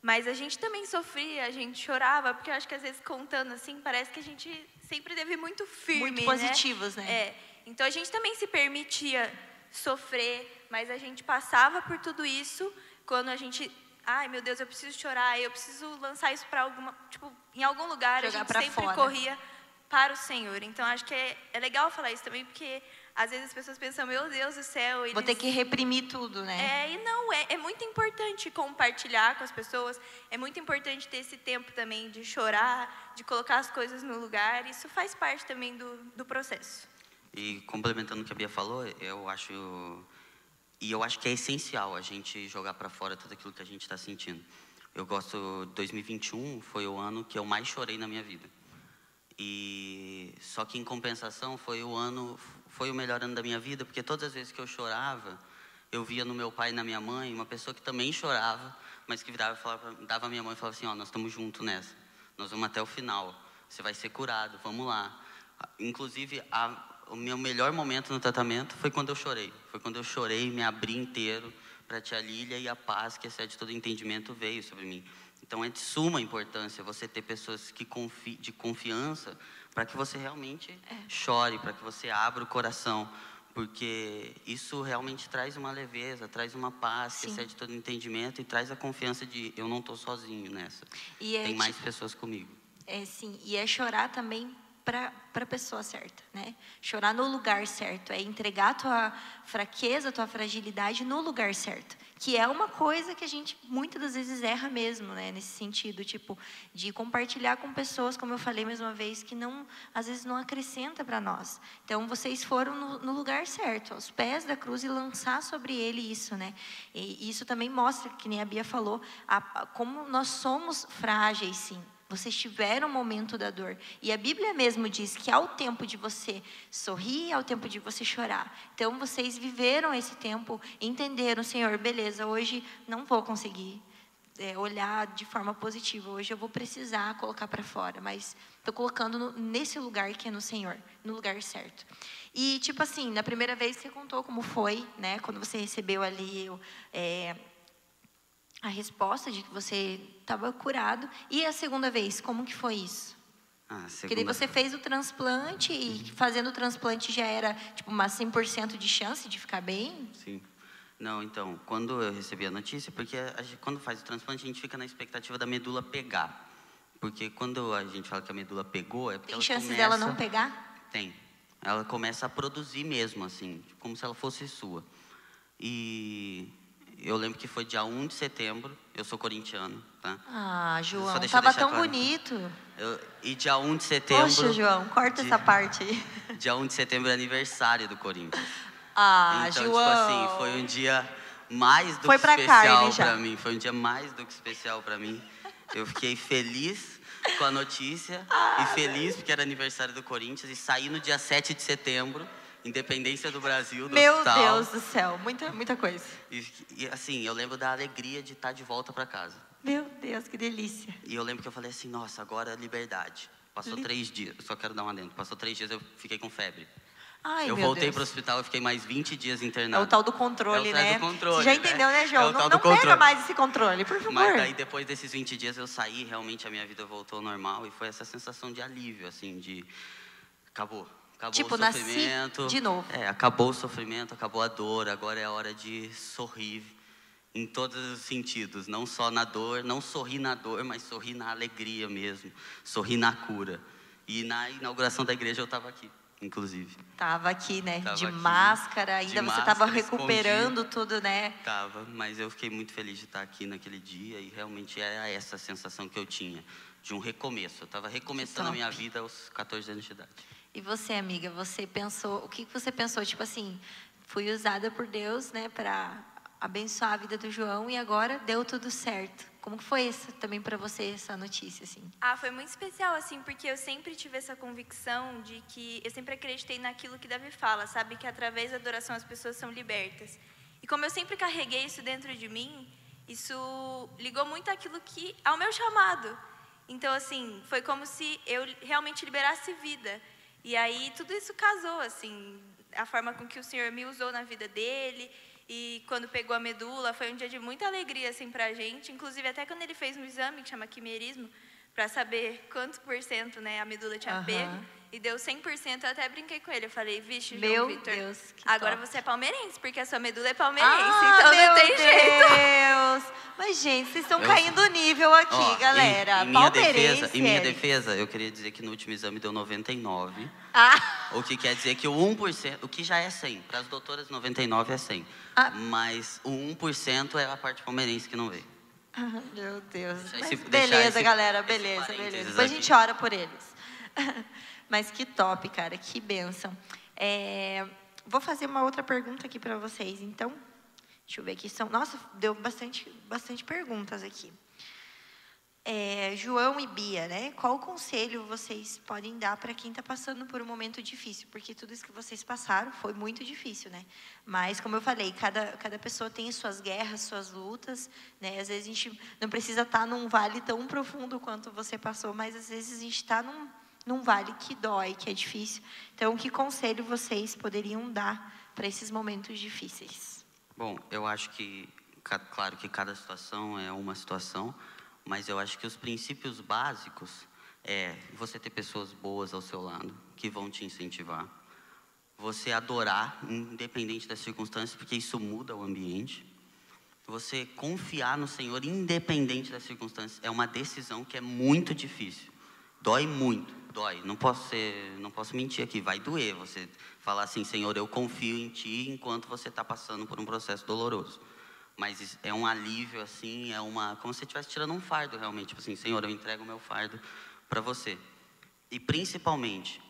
Mas a gente também sofria, a gente chorava, porque eu acho que às vezes contando assim, parece que a gente sempre teve muito firme. Muito né? positivos, né? É. Então a gente também se permitia sofrer, mas a gente passava por tudo isso quando a gente. Ai, meu Deus, eu preciso chorar, eu preciso lançar isso para alguma. Tipo, em algum lugar, Jogar a gente sempre fora. corria para o Senhor. Então acho que é, é legal falar isso também, porque às vezes as pessoas pensam, meu Deus do céu, eles... Vou ter que reprimir tudo, né? É, e não, é, é muito importante compartilhar com as pessoas, é muito importante ter esse tempo também de chorar, de colocar as coisas no lugar, isso faz parte também do, do processo. E complementando o que a Bia falou, eu acho e eu acho que é essencial a gente jogar para fora tudo aquilo que a gente está sentindo. Eu gosto 2021 foi o ano que eu mais chorei na minha vida. E só que em compensação foi o ano foi o melhor ano da minha vida, porque todas as vezes que eu chorava, eu via no meu pai e na minha mãe uma pessoa que também chorava, mas que virava falava, dava a minha mãe e falava assim, ó, nós estamos juntos nessa. Nós vamos até o final. Você vai ser curado, vamos lá. Inclusive, a, o meu melhor momento no tratamento foi quando eu chorei. Foi quando eu chorei, me abri inteiro para a tia Lília e a paz que excede todo entendimento veio sobre mim. Então é de suma importância você ter pessoas que confi de confiança para que você realmente chore, para que você abra o coração, porque isso realmente traz uma leveza, traz uma paz que Sim. excede todo entendimento e traz a confiança de eu não estou sozinho nessa. E é Tem mais tipo- pessoas comigo. É sim, e é chorar também para a pessoa certa, né? Chorar no lugar certo, é entregar a tua fraqueza, a tua fragilidade no lugar certo, que é uma coisa que a gente muitas das vezes erra mesmo, né? Nesse sentido, tipo, de compartilhar com pessoas, como eu falei mais uma vez, que não, às vezes não acrescenta para nós. Então, vocês foram no, no lugar certo, aos pés da cruz e lançar sobre ele isso, né? E isso também mostra, que nem a Bia falou, a, a- como nós somos frágeis, sim. Vocês tiveram o momento da dor. E a Bíblia mesmo diz que há o tempo de você sorrir, há o tempo de você chorar. Então vocês viveram esse tempo, entenderam, Senhor, beleza, hoje não vou conseguir é, olhar de forma positiva. Hoje eu vou precisar colocar para fora, mas estou colocando no- nesse lugar que é no Senhor, no lugar certo. E tipo assim, na primeira vez você contou como foi, né? Quando você recebeu ali é, a resposta de que você estava curado. E a segunda vez, como que foi isso? Ah, Porque daí você fez o transplante e fazendo o transplante já era tipo uma 100% de chance de ficar bem? Sim. Não, então, quando eu recebi a notícia, porque a gente, quando faz o transplante, a gente fica na expectativa da medula pegar. Porque quando a gente fala que a medula pegou, é porque Tem ela chances começa... dela não pegar? Tem. Ela começa a produzir mesmo, assim, como se ela fosse sua. E eu lembro que foi dia 1 de setembro, eu sou corintiano, tá? Ah, João, tava tão claro. bonito. Eu- e dia 1 de setembro... Poxa, João, corta de- essa parte aí. Dia 1 de setembro é aniversário do Corinthians. Ah, então, João. tipo assim, foi um dia mais do Foi que pra especial pra mim. Foi um dia mais do que especial pra mim. Eu fiquei feliz com a notícia e feliz porque era aniversário do Corinthians e saí no dia 7 de setembro, independência do Brasil, do Meu hospital. Deus do céu, muita, muita coisa. E, e, assim, eu lembro da alegria de estar de volta pra casa. Meu Deus, que delícia. E eu lembro que eu falei assim, nossa, agora é liberdade. Passou Li- três dias, só quero dar uma dentro. Passou três dias, eu fiquei com febre. Ai, eu voltei para o hospital e fiquei mais 20 dias É internado. o tal do controle, É o tal né? do controle, Você já né? entendeu, né, É João? o não não pega mais esse controle, por favor. Mas daí depois desses 20 dias eu saí, realmente a minha vida voltou ao normal e foi essa sensação de alívio, assim, de acabou. Acabou Tipo, o sofrimento. de novo. É, acabou o sofrimento, acabou a dor, agora é a hora de sorrir em todos os sentidos, não só na dor, não sorrir na dor, mas sorrir na alegria mesmo, sorrir na cura. E na inauguração da igreja eu estava aqui, inclusive. Tava aqui, né? Tava de aqui, máscara, ainda de você tava máscara, recuperando tudo, né? Tava, mas eu fiquei muito feliz de estar aqui naquele dia e realmente era essa sensação que eu tinha, de um recomeço. Eu estava recomeçando a minha vida aos 14 anos de idade. E você, amiga, você pensou, o que você pensou? Tipo assim, fui usada por Deus, né, para abençoar a vida do João e agora deu tudo certo. Como foi isso, também para você essa notícia assim? Ah, foi muito especial assim, porque eu sempre tive essa convicção de que eu sempre acreditei naquilo que Davi fala, sabe que através da adoração as pessoas são libertas. E como eu sempre carreguei isso dentro de mim, isso ligou muito aquilo que ao meu chamado. Então assim, foi como se eu realmente liberasse vida. E aí tudo isso casou assim, a forma com que o Senhor me usou na vida dele. E quando pegou a medula, foi um dia de muita alegria assim para a gente. Inclusive, até quando ele fez um exame que chama quimerismo, para saber quantos por cento né, a medula tinha Aham. pego, e deu 100%. Eu até brinquei com ele. Eu falei, vixe, Meu João Vitor, Deus, agora top. você é palmeirense, porque a sua medula é palmeirense, Ah, então meu não tem jeito. Deus! Mas, gente, vocês estão Eu- caindo o nível aqui, Ó, galera. Em, em minha Palmeirense, defesa, em minha defesa, eu queria dizer que no último exame deu 99. Ah, O que quer dizer que o 1%, o que já é 100, para as doutoras 99 é 100. Ah. Mas o 1% é a parte palmeirense que não veio. Ah, meu Deus. Esse- beleza, esse- galera, beleza, beleza. Depois a gente ora por eles. Mas que top, cara, que bênção. É, vou fazer uma outra pergunta aqui para vocês, então. Deixa eu ver aqui. São, nossa, deu bastante, bastante perguntas aqui. É, João e Bia, né? Qual conselho vocês podem dar para quem está passando por um momento difícil? Porque tudo isso que vocês passaram foi muito difícil, né? Mas, como eu falei, cada, cada pessoa tem suas guerras, suas lutas, né? Às vezes a gente não precisa estar num vale tão profundo quanto você passou, mas às vezes a gente está num, num vale que dói, que é difícil. Então, que conselho vocês poderiam dar para esses momentos difíceis? Bom, eu acho que, claro que cada situação é uma situação, mas eu acho que os princípios básicos é você ter pessoas boas ao seu lado, que vão te incentivar. Você adorar, independente das circunstâncias, porque isso muda o ambiente. Você confiar no Senhor, independente das circunstâncias, é uma decisão que é muito difícil. Dói muito, dói. Não posso ser, não posso mentir aqui, vai doer. Você falar assim, Senhor, eu confio em Ti enquanto você está passando por um processo doloroso. Mas é um alívio assim, é uma como se você estivesse tirando um fardo realmente, tipo assim, Senhor, eu entrego o meu fardo para você. E principalmente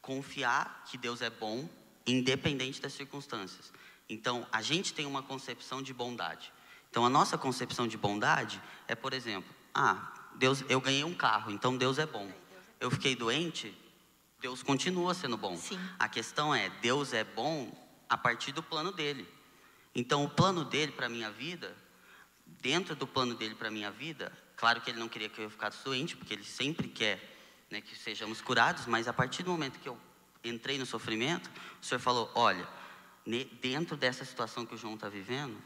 confiar que Deus é bom, independente das circunstâncias. Então, a gente tem uma concepção de bondade. Então, a nossa concepção de bondade é, por exemplo, ah, Deus, eu ganhei um carro, então Deus é bom. Eu fiquei doente, Deus continua sendo bom. Sim. A questão é, Deus é bom a partir do plano dele. Então, o plano dele para minha vida, dentro do plano dele para minha vida, claro que ele não queria que eu ficasse doente, porque ele sempre quer né, que sejamos curados, mas a partir do momento que eu entrei no sofrimento, o Senhor falou: olha, dentro dessa situação que o João está vivendo,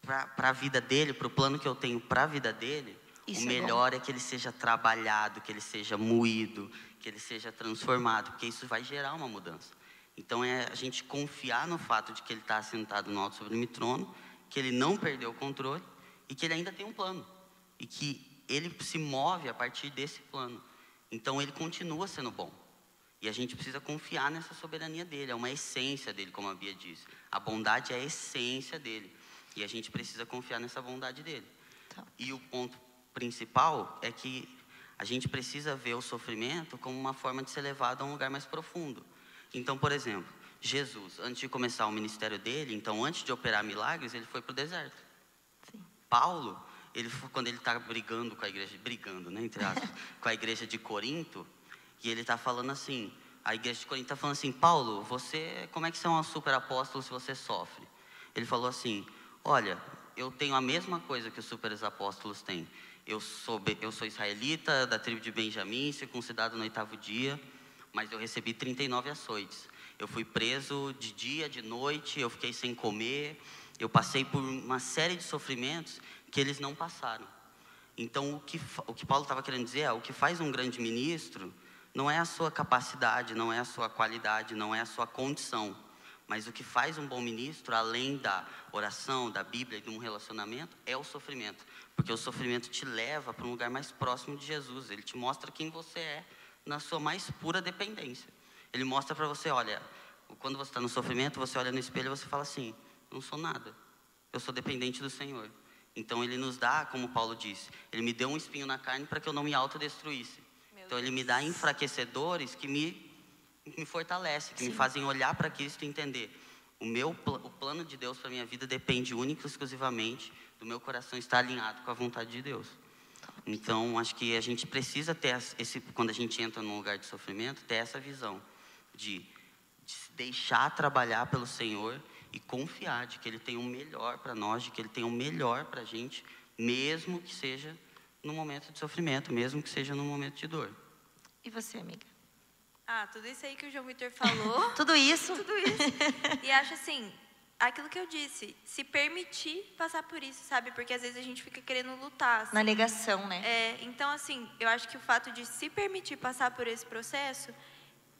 para a vida dele, para o plano que eu tenho para a vida dele, Isso o é melhor é, que ele seja trabalhado, que ele seja moído, que ele seja transformado, porque isso vai gerar uma mudança. Então é a gente confiar no fato de que ele está sentado no alto sublime trono, que ele não perdeu o controle e que ele ainda tem um plano e que ele se move a partir desse plano. Então ele continua sendo bom. E a gente precisa confiar nessa soberania dele, é uma essência dele, como a Bia disse. A bondade é a essência dele. E a gente precisa confiar nessa bondade dele. E o ponto principal é que a gente precisa ver o sofrimento como uma forma de ser levado a um lugar mais profundo. Então, por exemplo, Jesus, antes de começar o ministério dele, então antes de operar milagres, ele foi para o deserto. Sim. Paulo, ele, quando ele está brigando com a igreja, brigando, né, entre aspas, com a igreja de Corinto, e ele está falando assim, a igreja de Corinto está falando assim, Paulo, você, como é que você é um super apóstolo se você sofre? Ele falou assim, olha, eu tenho a mesma coisa que os super apóstolos têm. Eu sou, eu sou israelita, da tribo de Benjamim, circuncidado no oitavo dia, mas eu recebi 39 açoites. Eu fui preso de dia, de noite, eu fiquei sem comer, eu passei por uma série de sofrimentos que eles não passaram. Então, o que, o que Paulo estava querendo dizer é: o que faz um grande ministro não é a sua capacidade, não é a sua qualidade, não é a sua condição. Mas o que faz um bom ministro, além da oração, da Bíblia e de um relacionamento, é o sofrimento. Porque o sofrimento te leva para um lugar mais próximo de Jesus. Ele te mostra quem você é na sua mais pura dependência. Ele mostra para você: olha, quando você está no sofrimento, você olha no espelho e você fala assim: não sou nada. Eu sou dependente do Senhor. Então ele nos dá, como Paulo disse, ele me deu um espinho na carne para que eu não me autodestruísse. Então ele me dá enfraquecedores que me, me fortalecem, que me fazem olhar para Cristo e entender. O meu o plano de Deus para minha vida depende única e exclusivamente do meu coração estar alinhado com a vontade de Deus. Então, acho que a gente precisa ter esse quando a gente entra num lugar de sofrimento, ter essa visão de, de se deixar trabalhar pelo Senhor e confiar de que Ele tem o melhor para nós, de que Ele tem o melhor para a gente, mesmo que seja no momento de sofrimento, mesmo que seja no momento de dor. E você, amiga? Ah, tudo isso aí que o João Vitor falou. Tudo isso? tudo isso. E acho assim, aquilo que eu disse, se permitir passar por isso, sabe? Porque às vezes a gente fica querendo lutar. assim. Na negação, né? É, então, assim, eu acho que o fato de se permitir passar por esse processo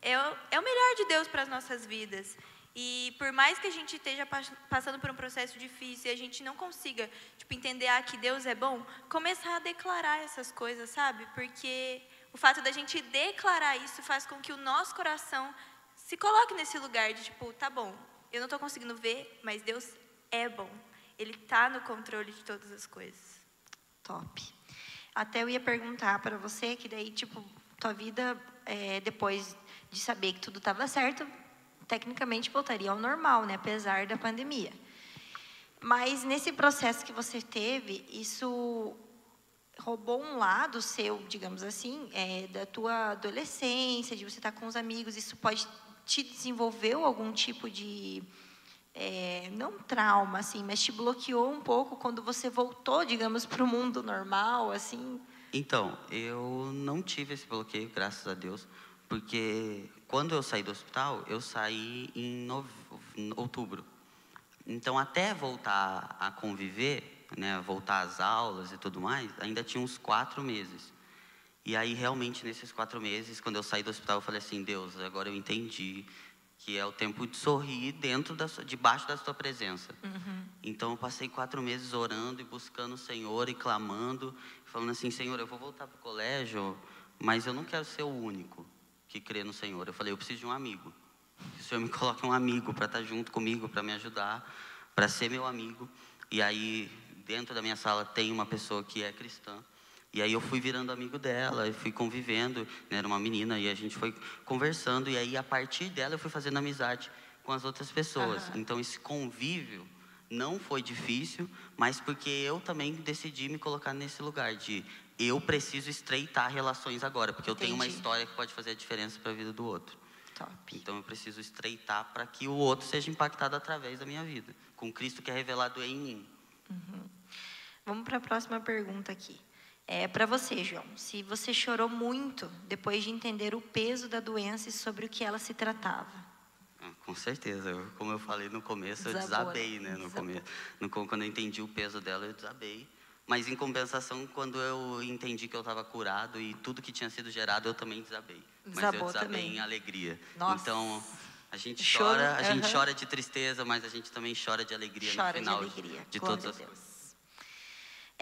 é o, é o melhor de Deus para as nossas vidas. E por mais que a gente esteja pas- passando por um processo difícil e a gente não consiga, tipo, entender ah, que Deus é bom, começar a declarar essas coisas, sabe? Porque o fato da gente declarar isso faz com que o nosso coração se coloque nesse lugar de, tipo, tá bom, eu não estou conseguindo ver, mas Deus é bom. Ele está no controle de todas as coisas. Top. Até eu ia perguntar para você que daí, tipo, tua vida, é, depois de saber que tudo estava certo, tecnicamente voltaria ao normal, né? Apesar da pandemia. Mas nesse processo que você teve, isso roubou um lado seu, digamos assim, é, da tua adolescência, de você estar com os amigos. Isso pode te desenvolveu algum tipo de é, não trauma, assim, mas te bloqueou um pouco quando você voltou, digamos, para o mundo normal, assim? Então, eu não tive esse bloqueio, graças a Deus, porque quando eu saí do hospital, eu saí em, em outubro. Então, até voltar a conviver, né, voltar às aulas e tudo mais, ainda tinha uns quatro meses. E aí, realmente, nesses quatro meses, quando eu saí do hospital, eu falei assim, Deus, agora eu entendi que é o tempo de sorrir dentro da sua, debaixo da sua presença. Então eu passei quatro meses orando e buscando o Senhor e clamando, falando assim, Senhor, eu vou voltar para o colégio, mas eu não quero ser o único que crê no Senhor. Eu falei, eu preciso de um amigo. Que o Senhor me coloque um amigo para estar junto comigo, para me ajudar, para ser meu amigo. E aí, dentro da minha sala tem uma pessoa que é cristã. E aí eu fui virando amigo dela, e fui convivendo, né, era uma menina, e a gente foi conversando, e aí a partir dela eu fui fazendo amizade com as outras pessoas. Então esse convívio não foi difícil, mas porque eu também decidi me colocar nesse lugar de eu preciso estreitar relações agora, porque eu tenho uma Entendi. história que pode fazer a diferença para a vida do outro. Top. Então eu preciso estreitar para que o outro seja impactado através da minha vida, com Cristo que é revelado em mim. Vamos para a próxima pergunta aqui. É para você, João. Se você chorou muito depois de entender o peso da doença e sobre o que ela se tratava. Ah, Com certeza, Eu- como eu falei no começo, eu Desabou, desabei, né? né? No Desabou. começo, no, quando eu entendi o peso dela, eu desabei. Mas em compensação, quando eu entendi que eu estava curado e tudo que tinha sido gerado, eu também desabei. Mas eu Desabou desabei também. em alegria. Nossa. Então, a gente Choro, chora, a gente aham. chora de tristeza, mas a gente também chora de alegria Chora no de final alegria. de Glória todas as coisas.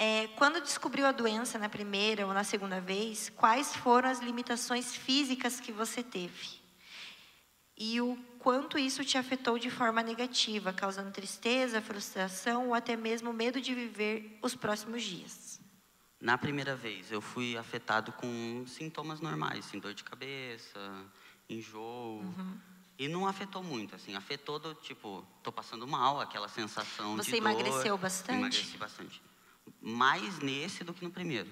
É, quando descobriu a doença na primeira ou na segunda vez, quais foram as limitações físicas que você teve? E o quanto isso te afetou de forma negativa, causando tristeza, frustração ou até mesmo medo de viver os próximos dias? Na primeira vez, eu fui afetado com sintomas normais, assim, dor de cabeça, enjoo. Uhum. E não afetou muito, assim, afetou do tipo, tô passando mal, aquela sensação Você de dor. emagreceu bastante? Emagreci bastante. Mais nesse do que no primeiro.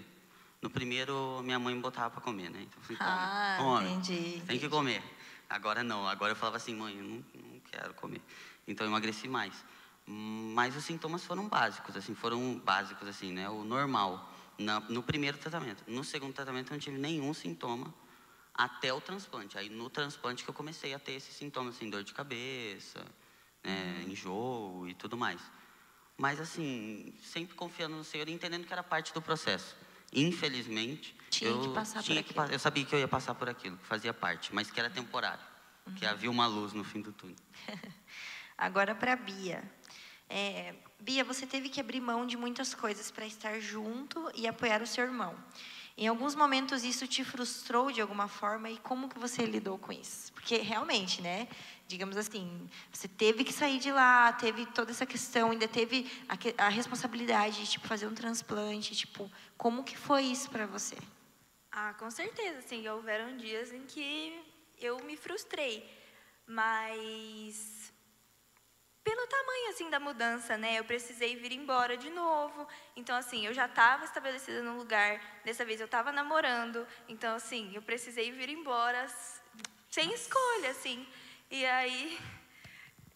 No primeiro, minha mãe me botava para comer, né? Então, assim, Ah, come, entendi, Tem entendi. que comer. Agora não, agora eu falava assim, mãe, eu não, não quero comer. Então eu emagreci mais. Mas os sintomas foram básicos, assim, foram básicos, assim, né? O normal. Na- no primeiro tratamento. No segundo tratamento eu não tive nenhum sintoma até o transplante. Aí no transplante que eu comecei a ter esses sintomas, assim, dor de cabeça, né, Uhum. enjoo e tudo mais. Mas assim, sempre confiando no Senhor e entendendo que era parte do processo. Infelizmente, Tinha eu que passar por tinha que aquilo. eu sabia que eu ia passar por aquilo, que fazia parte, mas que era temporário, que Uhum. havia uma luz no fim do túnel. Agora para a Bia. É, Bia, você teve que abrir mão de muitas coisas para estar junto e apoiar o seu irmão. Em alguns momentos isso te frustrou de alguma forma e como que você lidou com isso? Porque realmente, né? Digamos assim, você teve que sair de lá, teve toda essa questão, ainda teve a, a responsabilidade de tipo fazer um transplante, tipo, como que foi isso para você? Ah, com certeza, sim. Houveram dias em que eu me frustrei, mas pelo tamanho assim da mudança, né? Eu precisei vir embora de novo. Então assim, eu já estava estabelecida no lugar. Dessa vez eu estava namorando. Então assim, eu precisei vir embora sem escolha, assim. E aí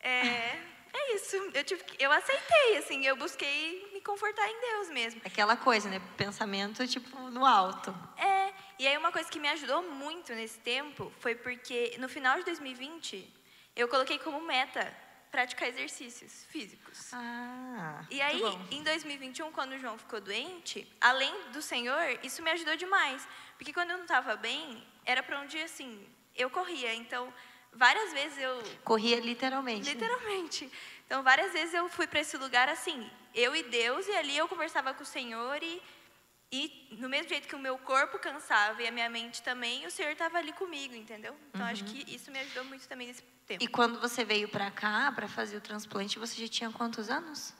é, é isso. Eu tive eu aceitei, assim. Eu busquei me confortar em Deus mesmo. Aquela coisa, né? Pensamento tipo no alto. É. E aí uma coisa que me ajudou muito nesse tempo foi porque no final de 2020 eu coloquei como meta praticar exercícios físicos. Ah. E aí, em 2021, quando o João ficou doente, além do Senhor, isso me ajudou demais. Porque quando eu não estava bem, era para um dia assim, eu corria. Então, várias vezes eu. Corria literalmente. Né? Literalmente. Né? Então, várias vezes eu fui para esse lugar assim, eu e Deus, e ali eu conversava com o Senhor e. E no mesmo jeito que o meu corpo cansava e a minha mente também, o Senhor estava ali comigo, entendeu? Então uhum. acho que isso me ajudou muito também nesse tempo. E quando você veio para cá para fazer o transplante, você já tinha quantos anos?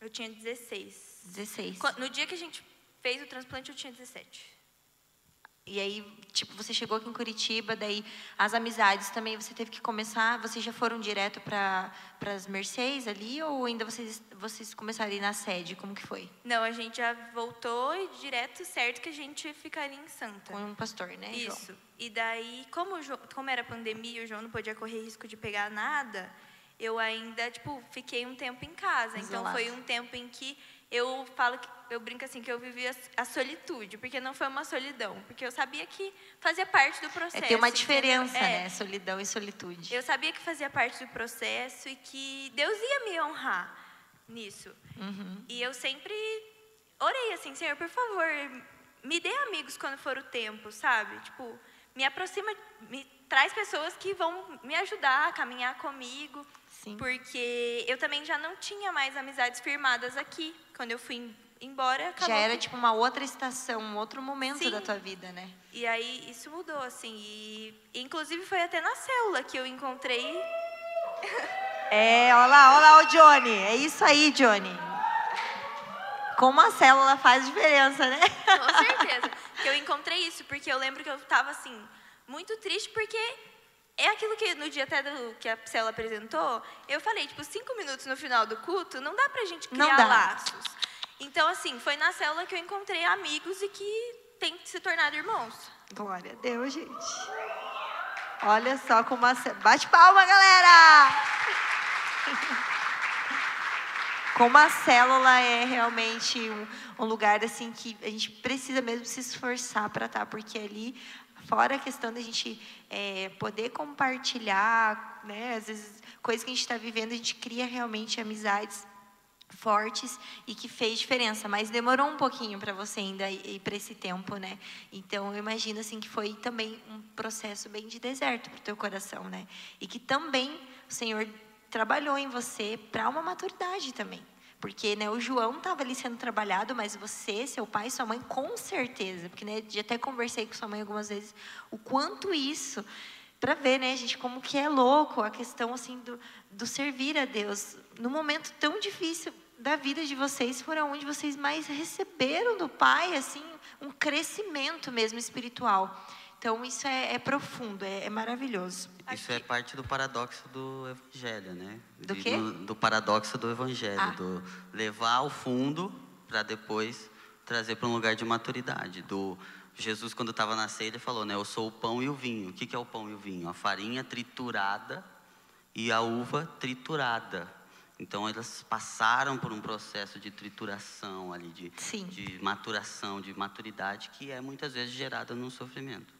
Eu tinha 16. 16. No dia que a gente fez o transplante, eu tinha 17. E aí, tipo, você chegou aqui em Curitiba, daí as amizades também você teve que começar. Vocês já foram direto para as Mercedes ali ou ainda vocês vocês começaram na sede? Como que foi? Não, a gente já voltou e direto certo que a gente ficaria em Santa. Com um pastor, né? Isso. João? E daí, como João, como era pandemia, o João não podia correr risco de pegar nada. Eu ainda tipo fiquei um tempo em casa. Isolado. Então foi um tempo em que eu falo que eu brinco assim que eu vivi a, a, solitude, porque não foi uma solidão, porque eu sabia que fazia parte do processo. É, tem uma diferença, é, né, solidão e solitude. Eu sabia que fazia parte do processo e que Deus ia me honrar nisso. Uhum. E eu sempre orei assim, Senhor, por favor, me dê amigos quando for o tempo, sabe? Tipo, me aproxima, me traz pessoas que vão me ajudar a caminhar comigo. Sim. Porque eu também já não tinha mais amizades firmadas aqui. Quando eu fui embora, Já era que... tipo uma outra estação, um outro momento Sim. da tua vida, né? E aí isso mudou, assim. E, inclusive foi até na célula que eu encontrei. É, olha lá, olha lá o Johnny. É isso aí, Johnny. Como a célula faz diferença, né? Com certeza. que eu encontrei isso, porque eu lembro que eu estava assim, muito triste, porque é aquilo que no dia até do, que a célula apresentou, eu falei, tipo, cinco minutos no final do culto, não dá pra gente criar laços. Então, assim, foi na célula que eu encontrei amigos e que tem se tornado irmãos. Glória a Deus, gente. Olha só como a Bate palma, galera! Como a célula é realmente um, um lugar assim que a gente precisa mesmo se esforçar para estar, tá, porque ali Fora a questão da gente é, poder compartilhar, né? Às vezes, coisas que a gente está vivendo, a gente cria realmente amizades fortes e que fez diferença, mas demorou um pouquinho para você ainda ir para esse tempo, né? Então eu imagino assim que foi também um processo bem de deserto para o teu coração, né? E que também o Senhor trabalhou em você para uma maturidade também. Porque né, o João estava ali sendo trabalhado, mas você, seu pai, sua mãe, com certeza. Porque né, já até conversei com sua mãe algumas vezes o quanto isso, para ver, né, gente, como que é louco a questão assim do, do servir a Deus. No momento tão difícil da vida de vocês, foram onde vocês mais receberam do Pai, assim, um crescimento mesmo espiritual. Então, isso é, é profundo, é, é, maravilhoso. Isso é parte do paradoxo do evangelho, né? Do quê? Do, do paradoxo do evangelho, ah. do levar ao fundo para depois trazer para um lugar de maturidade. Do Jesus, quando estava na ceia, ele falou, né? Eu sou o pão e o vinho. O que, que é o pão e o vinho? A farinha triturada e a uva triturada. Então, elas passaram por um processo de trituração ali, de, de maturação, de maturidade, que é muitas vezes gerada no sofrimento.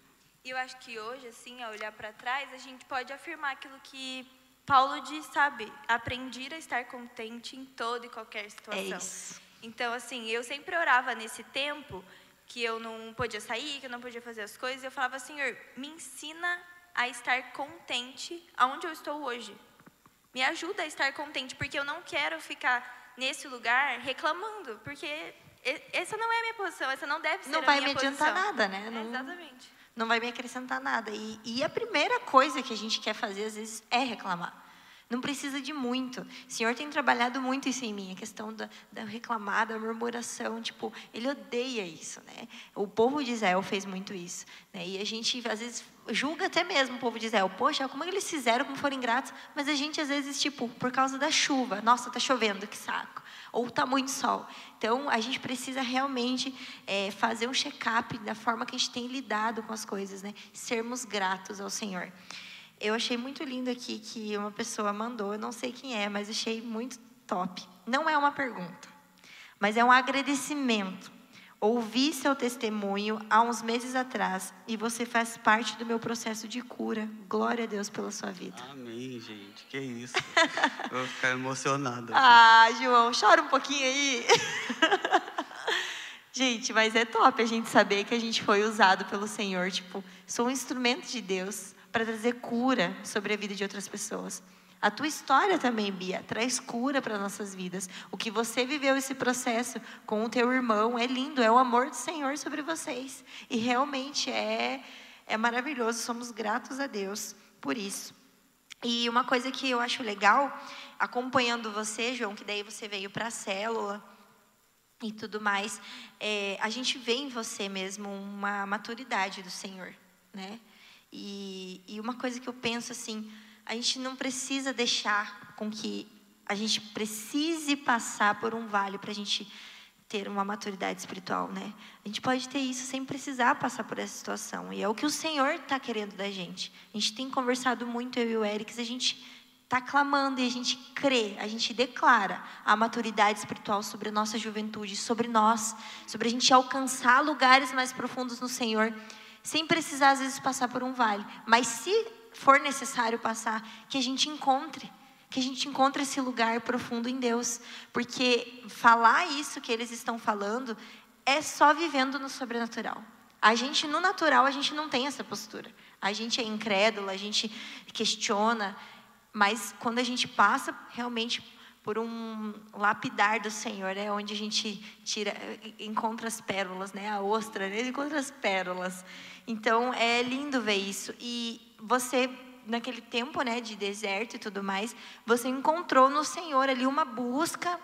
E eu acho que hoje, assim, ao olhar para trás, a gente pode afirmar aquilo que Paulo diz, sabe? Aprendi a estar contente em toda e qualquer situação. É isso. Então, assim, eu sempre orava nesse tempo que eu não podia sair, que eu não podia fazer as coisas, e eu falava, Senhor, me ensina a estar contente aonde eu estou hoje. Me ajuda a estar contente, porque eu não quero ficar nesse lugar reclamando, porque essa não é a minha posição, essa não deve ser não a minha posição. Não vai me adiantar nada, né? Não... exatamente não vai me acrescentar nada. E, e, a primeira coisa que a gente quer fazer, às vezes, é reclamar. Não precisa de muito. O Senhor tem trabalhado muito isso em mim, a questão da, da reclamar, da murmuração. Tipo, Ele odeia isso, né? O povo de Israel fez muito isso. Né? E a gente, às vezes, julga até mesmo o povo de Israel. Poxa, como é eles fizeram, como foram ingratos? Mas a gente, às vezes, tipo, por causa da chuva. Nossa, tá chovendo, que saco. Ou tá muito sol. Então, a gente precisa realmente é, fazer um check-up da forma que a gente tem lidado com as coisas, né? Sermos gratos ao Senhor. Eu achei muito lindo aqui que uma pessoa mandou, eu não sei quem é, mas achei muito top. Não é uma pergunta, mas é um agradecimento. Ouvi seu testemunho há uns meses atrás e você faz parte do meu processo de cura. Glória a Deus pela sua vida. Amém, gente. Que isso. Eu vou ficar emocionado. Ah, João, chora um pouquinho aí. gente, mas é top a gente saber que a gente foi usado pelo Senhor. Tipo, sou um instrumento de Deus para trazer cura sobre a vida de outras pessoas. A tua história também, Bia, traz cura para nossas vidas. O que você viveu esse processo com o teu irmão é lindo, é o amor do Senhor sobre vocês. E realmente é é maravilhoso, somos gratos a Deus por isso. E uma coisa que eu acho legal, acompanhando você, João, que daí você veio para a célula e tudo mais, é, a gente vê em você mesmo uma maturidade do Senhor, né? E, e uma coisa que eu penso assim, a gente não precisa deixar com que a gente precise passar por um vale para a gente ter uma maturidade espiritual, né? A gente pode ter isso sem precisar passar por essa situação. E é o que o Senhor está querendo da gente. A gente tem conversado muito, eu e o Eric, a gente está clamando e a gente crê, a gente declara a maturidade espiritual sobre a nossa juventude, sobre nós, sobre a gente alcançar lugares mais profundos no Senhor sem precisar às vezes passar por um vale. Mas se for necessário passar, que a gente encontre, que a gente encontre esse lugar profundo em Deus, porque falar isso que eles estão falando é só vivendo no sobrenatural. A gente no natural a gente não tem essa postura. A gente é incrédulo, a gente questiona, mas quando a gente passa realmente por um lapidar do Senhor, é onde a gente tira, encontra as pérolas, né? A ostra, né? encontra as pérolas. Então é lindo ver isso. E você naquele tempo, né, de deserto e tudo mais, você encontrou no Senhor ali uma busca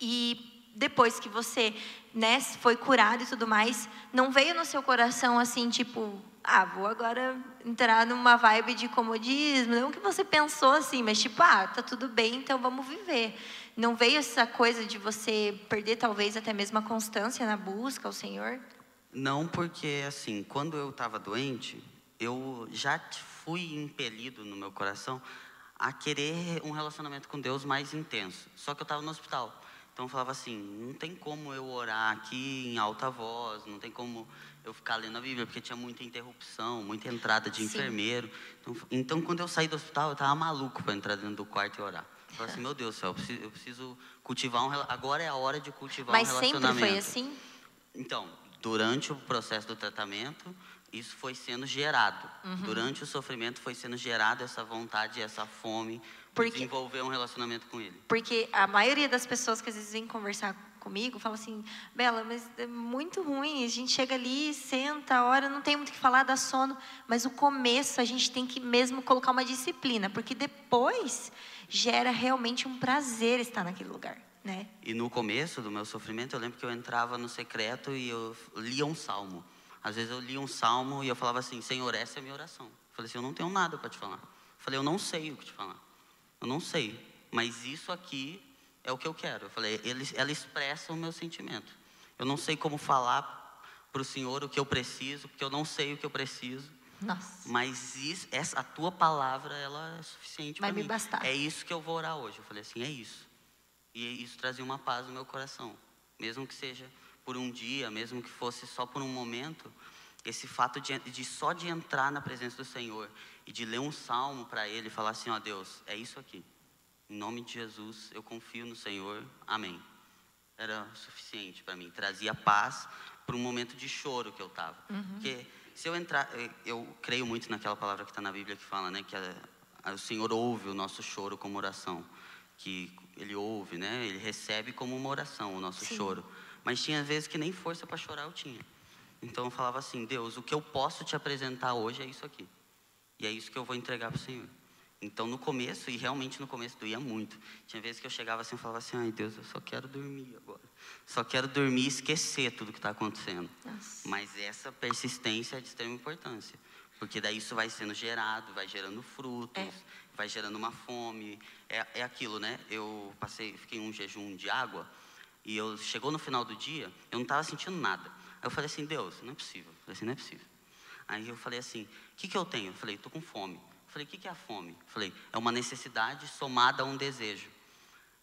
e depois que você, né, foi curado e tudo mais, não veio no seu coração assim, tipo, ah, vou agora entrar numa vibe de comodismo, não que você pensou assim, mas tipo, ah, tá tudo bem, então vamos viver. Não veio essa coisa de você perder talvez até mesmo a constância na busca ao Senhor? Não, porque assim, quando eu estava doente, eu já fui impelido no meu coração a querer um relacionamento com Deus mais intenso. Só que eu estava no hospital. Então eu falava assim, não tem como eu orar aqui em alta voz, não tem como eu ficar lendo a Bíblia, porque tinha muita interrupção, muita entrada de Sim. enfermeiro. Então, então, quando eu saí do hospital, eu estava maluco para entrar dentro do quarto e orar. Eu falei assim, meu Deus do céu, eu preciso, eu preciso cultivar um agagora é a hora de cultivar Mas um relacionamento. Mas sempre foi assim? Então, durante o processo do tratamento, isso foi sendo gerado. Uhum. Durante o sofrimento foi sendo gerado essa vontade, essa fome porque, de desenvolver um relacionamento com ele. Porque a maioria das pessoas que às vezes vêm conversar comigo fala assim, Bela, mas é muito ruim, a gente chega ali, senta, hora, não tem muito o que falar, dá sono, mas o começo a gente tem que mesmo colocar uma disciplina, porque depois gera realmente um prazer estar naquele lugar. Né? E no começo do meu sofrimento, eu lembro que eu entrava no secreto e eu lia um salmo. Às vezes eu lia um salmo e eu falava assim: Senhor, essa é a minha oração. Eu falei assim: Eu não tenho nada para te falar. Eu falei: Eu não sei o que te falar. Eu não sei. Mas isso aqui é o que eu quero. Eu falei: ele, Ela expressa o meu sentimento. Eu não sei como falar para o Senhor o que eu preciso, porque eu não sei o que eu preciso. Nossa. Mas isso, essa, a tua palavra, ela é suficiente para mim. Vai me bastar. É isso que eu vou orar hoje. Eu falei assim: É isso. E isso trazia uma paz no meu coração. Mesmo que seja por um dia, mesmo que fosse só por um momento, esse fato de, de só de entrar na presença do Senhor e de ler um salmo para Ele e falar assim: ó Deus, é isso aqui. Em nome de Jesus, eu confio no Senhor. Amém. Era suficiente para mim. Trazia paz para um momento de choro que eu estava. Uhum. Porque se eu entrar, eu creio muito naquela palavra que está na Bíblia que fala, né, que a, a, o Senhor ouve o nosso choro como oração que ele ouve, né? Ele recebe como uma oração o nosso Sim. choro. Mas tinha vezes que nem força para chorar eu tinha. Então eu falava assim: Deus, o que eu posso te apresentar hoje é isso aqui. E é isso que eu vou entregar para o Senhor. Então, no começo, e realmente no começo doía muito. Tinha vezes que eu chegava assim e falava assim, ai Deus, eu só quero dormir agora. Só quero dormir e esquecer tudo que está acontecendo. Nossa. Mas essa persistência é de extrema importância. Porque daí isso vai sendo gerado, vai gerando frutos, É. vai gerando uma fome. É, é aquilo, né? Eu passei, fiquei em um jejum de água e eu chegou no final do dia, eu não estava sentindo nada. Aí eu falei assim, Deus, não é possível. Eu falei assim, não é possível. Aí eu falei assim, o que, que eu tenho? Eu falei, estou com fome. Falei, o que, que é a fome? Falei, é uma necessidade somada a um desejo.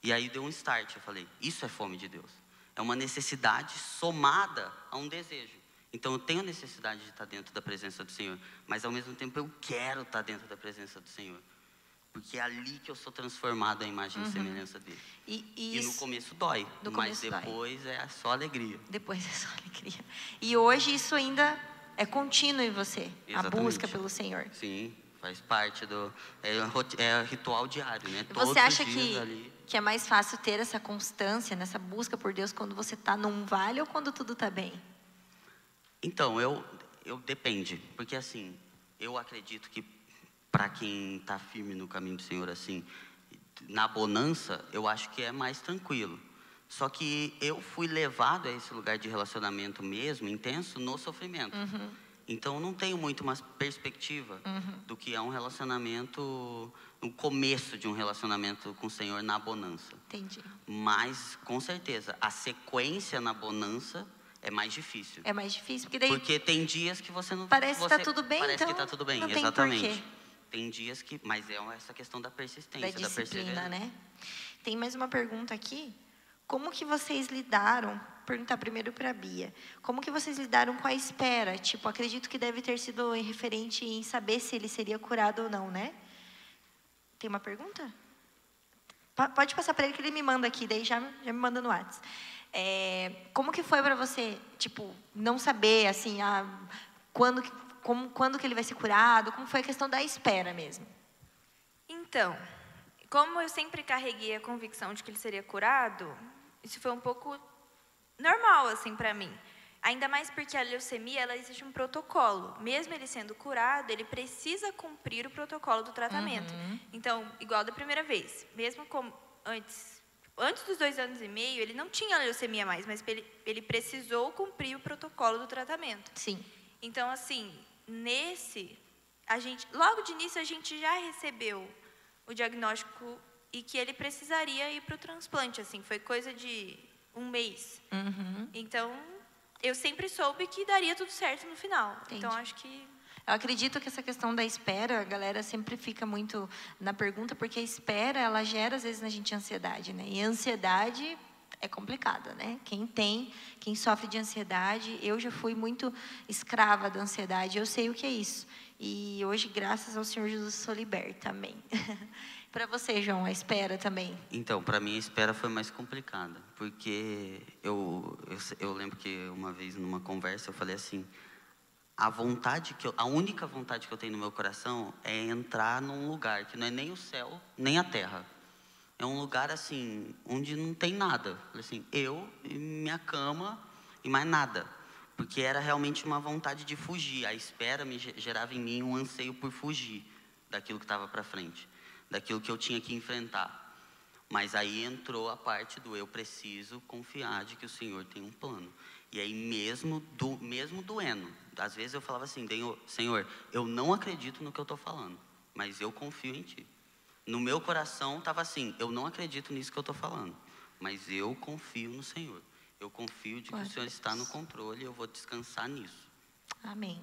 E aí deu um start, eu falei, isso é fome de Deus. É uma necessidade somada a um desejo. Então eu tenho necessidade de estar dentro da presença do Senhor, mas ao mesmo tempo eu quero estar dentro da presença do Senhor. Porque é ali que eu sou transformado à imagem e semelhança dele. E, e E no começo dói, mas começo dói. depois é só alegria. depois é só alegria. E hoje isso ainda é contínuo em você, a Exatamente. busca pelo Senhor. Sim, faz parte do. É, roti- é ritual diário, né? E Todos Você acha que, ali. que é mais fácil ter essa constância, nessa busca por Deus, quando você está num vale ou quando tudo está bem? Então, eu, eu depende, porque assim, eu acredito que para quem está firme no caminho do Senhor, assim, na bonança, eu acho que é mais tranquilo. Só que eu fui levado a esse lugar de relacionamento mesmo, intenso, no sofrimento. Então, eu não tenho muito uma perspectiva do que é um relacionamento, o começo de um relacionamento com o Senhor na bonança. Entendi. Mas, com certeza, a sequência na bonança é mais difícil. É mais difícil, porque daí Porque tem dias que você não. Parece que tá você- tudo bem, Parece que então tá tudo bem, não tem exatamente. porquê. Tem dias que. Mas é essa questão da persistência, da da, disciplina, perseverança. né? Tem mais uma pergunta aqui. Como que vocês lidaram? Perguntar primeiro para a Bia. Como que vocês lidaram com a espera? Tipo, acredito que deve ter sido referente em saber se ele seria curado ou não, né? Tem uma pergunta? Pode passar para ele que ele me manda aqui, daí já, já me manda no WhatsApp. É, como que foi para você, tipo, não saber, assim, ah, quando, como, quando que ele vai ser curado? Como foi a questão da espera mesmo? Então, como eu sempre carreguei a convicção de que ele seria curado, isso foi um pouco normal assim para mim. Ainda mais porque a leucemia, ela existe um protocolo. Mesmo ele sendo curado, ele precisa cumprir o protocolo do tratamento. Então, igual da primeira vez, mesmo como antes, antes dos dois anos e meio, ele não tinha leucemia mais, mas ele, ele precisou cumprir o protocolo do tratamento. Sim. Então, assim, nesse, a gente, logo de início a gente já recebeu o diagnóstico e que ele precisaria ir para o transplante, assim, foi coisa de um mês. Uhum. Então, eu sempre soube que daria tudo certo no final. Então, Entendi. acho que Eu acredito que essa questão da espera, a galera sempre fica muito na pergunta, porque a espera, ela gera às vezes na gente ansiedade, né? E a ansiedade é complicada, né? Quem tem, quem sofre de ansiedade, eu já fui muito escrava da ansiedade, eu sei o que é isso. E hoje, graças ao Senhor Jesus, sou liberta, amém. Para você, João, a espera também. Então, para mim a espera foi mais complicada, porque eu, eu, eu lembro que uma vez numa conversa eu falei assim, a vontade que eu, a única vontade que eu tenho no meu coração é entrar num lugar que não é nem o céu, nem a terra. É um lugar assim, onde não tem nada. Assim, eu e minha cama e mais nada. Porque era realmente uma vontade de fugir. A espera me ge- gerava em mim um anseio por fugir daquilo que estava para frente, daquilo que eu tinha que enfrentar. Mas aí entrou a parte do eu preciso confiar de que o Senhor tem um plano. E aí mesmo do mesmo doendo, às vezes eu falava assim, "Denho- Senhor, eu não acredito no que eu estou falando, mas eu confio em Ti. No meu coração estava assim, eu não acredito nisso que eu estou falando, mas eu confio no Senhor. Eu confio de que o Senhor está no controle e eu vou descansar nisso. Amém.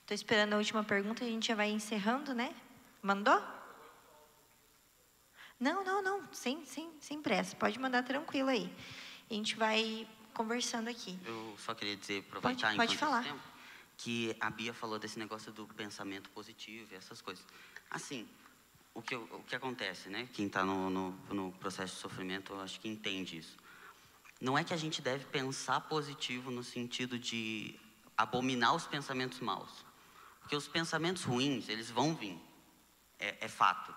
Estou esperando a última pergunta e a gente já vai encerrando, né? Mandou? Não, não, não. Sem, sem, sem pressa. Pode mandar tranquilo aí. A gente vai conversando aqui. Eu só queria dizer, aproveitar Pode- pode falar. tempo, que a Bia falou desse negócio do pensamento positivo e essas coisas. Assim, o que, o que acontece, né? Quem está no, no, no processo de sofrimento, eu acho que entende isso. Não é que a gente deve pensar positivo no sentido de abominar os pensamentos maus. Porque os pensamentos ruins, eles vão vir. É, é fato.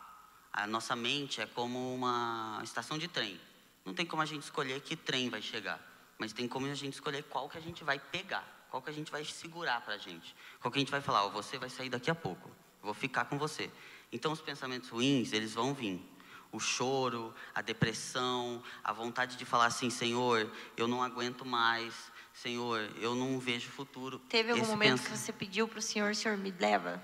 A nossa mente é como uma estação de trem. Não tem como a gente escolher que trem vai chegar. Mas tem como a gente escolher qual que a gente vai pegar. Qual que a gente vai segurar pra gente. Qual que a gente vai falar, ó, você vai sair daqui a pouco. vou ficar com você. Então os pensamentos ruins, eles vão vir. O choro, a depressão, a vontade de falar assim, Senhor, eu não aguento mais, Senhor, eu não vejo futuro. Teve algum Esse momento pensa- que você pediu para o Senhor, Senhor, me leva?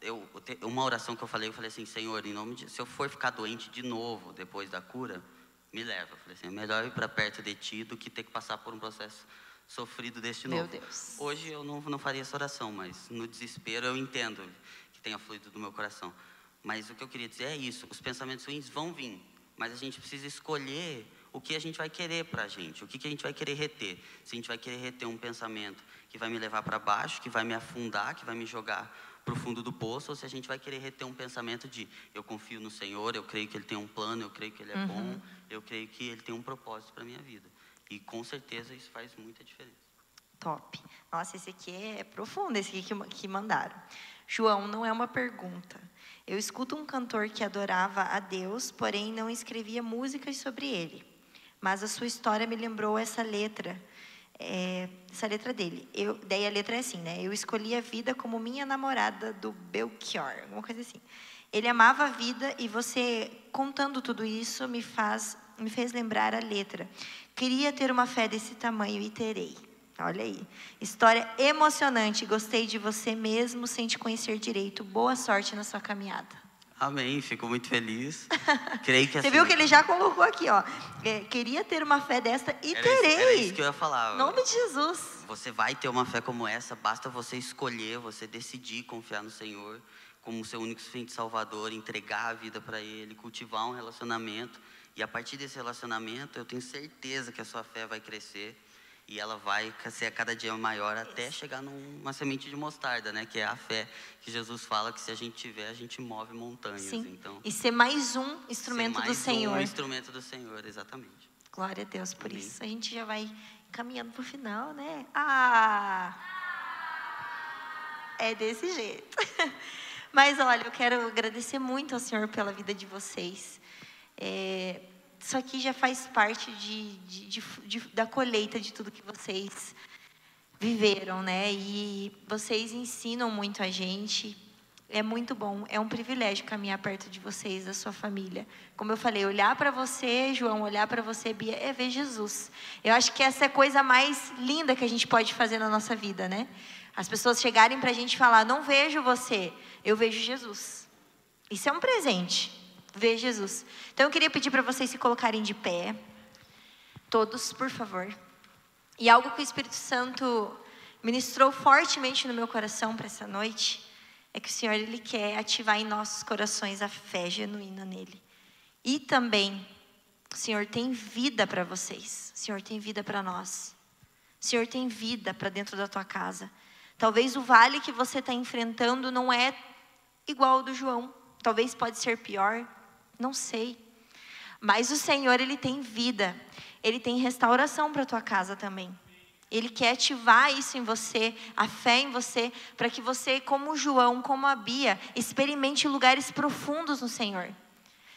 Eu, uma oração que eu falei, eu falei assim, Senhor, em nome de, se eu for ficar doente de novo depois da cura, me leva. Eu falei assim, é melhor ir para perto de ti do que ter que passar por um processo sofrido deste Meu novo. Deus. Hoje eu não, não faria essa oração, mas no desespero eu entendo que tenha fluído do meu coração. Mas o que eu queria dizer é isso, os pensamentos ruins vão vir, mas a gente precisa escolher o que a gente vai querer para a gente, o que, que a gente vai querer reter. Se a gente vai querer reter um pensamento que vai me levar para baixo, que vai me afundar, que vai me jogar para o fundo do poço, ou se a gente vai querer reter um pensamento de eu confio no Senhor, eu creio que Ele tem um plano, eu creio que Ele é bom, eu creio que Ele tem um propósito para a minha vida. E com certeza isso faz muita diferença. Top. Nossa, esse aqui é profundo, esse aqui que, que mandaram. João, não é uma pergunta. Eu escuto um cantor que adorava a Deus, porém não escrevia músicas sobre ele. Mas a sua história me lembrou essa letra, é, essa letra dele. Eu, daí a letra é assim, né? Eu escolhi a vida como minha namorada do Belchior, alguma coisa assim. Ele amava a vida e você contando tudo isso me faz me fez lembrar a letra. Queria ter uma fé desse tamanho e terei. Olha aí. História emocionante. Gostei de você mesmo sem te conhecer direito. Boa sorte na sua caminhada. Amém, fico muito feliz. Creio que Você assim, viu que ele já colocou aqui, ó. É, queria ter uma fé desta e era terei. Isso, era isso que eu ia falar. Em nome de Jesus. Você vai ter uma fé como essa, basta você escolher, você decidir confiar no Senhor como seu único suficiente Salvador, entregar a vida para Ele, cultivar um relacionamento. E a partir desse relacionamento, eu tenho certeza que a sua fé vai crescer e ela vai ser a cada dia maior até chegar numa semente de mostarda, né? Que é a fé que Jesus fala que se a gente tiver, a gente move montanhas. Sim. Então, E ser mais um instrumento do mais Senhor. Um instrumento do Senhor, exatamente. Glória a Deus por Amém. isso. A gente já vai caminhando para o final, né? Ah! É desse jeito. Mas olha, eu quero agradecer muito ao Senhor pela vida de vocês. É, isso aqui já faz parte de, de- de- da colheita de tudo que vocês viveram, né? E vocês ensinam muito a gente. É muito bom, é um privilégio caminhar perto de vocês, da sua família. Como eu falei, olhar para você, João, olhar para você, Bia, é ver Jesus. Eu acho que essa é a coisa mais linda que a gente pode fazer na nossa vida, né? As pessoas chegarem para a gente falar: Não vejo você, eu vejo Jesus. Isso é um presente, ver Jesus. Então eu queria pedir para vocês se colocarem de pé, todos, por favor. E algo que o Espírito Santo ministrou fortemente no meu coração para essa noite é que o Senhor ele quer ativar em nossos corações a fé genuína nele. E também o Senhor tem vida para vocês. O Senhor tem vida para nós. O Senhor tem vida para dentro da tua casa. Talvez o vale que você está enfrentando não é igual ao do João. Talvez pode ser pior. Não sei. Mas o Senhor, Ele tem vida. Ele tem restauração para tua casa também. Ele quer ativar isso em você, a fé em você, para que você, como João, como a Bia, experimente lugares profundos no Senhor.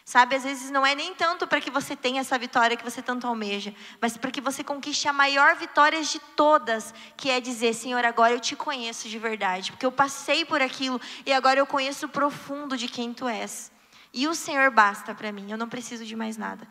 Sabe, às vezes não é nem tanto para que você tenha essa vitória que você tanto almeja, mas para que você conquiste a maior vitória de todas, que é dizer: Senhor, agora eu te conheço de verdade, porque eu passei por aquilo e agora eu conheço o profundo de quem tu és. E o Senhor basta para mim, eu não preciso de mais nada.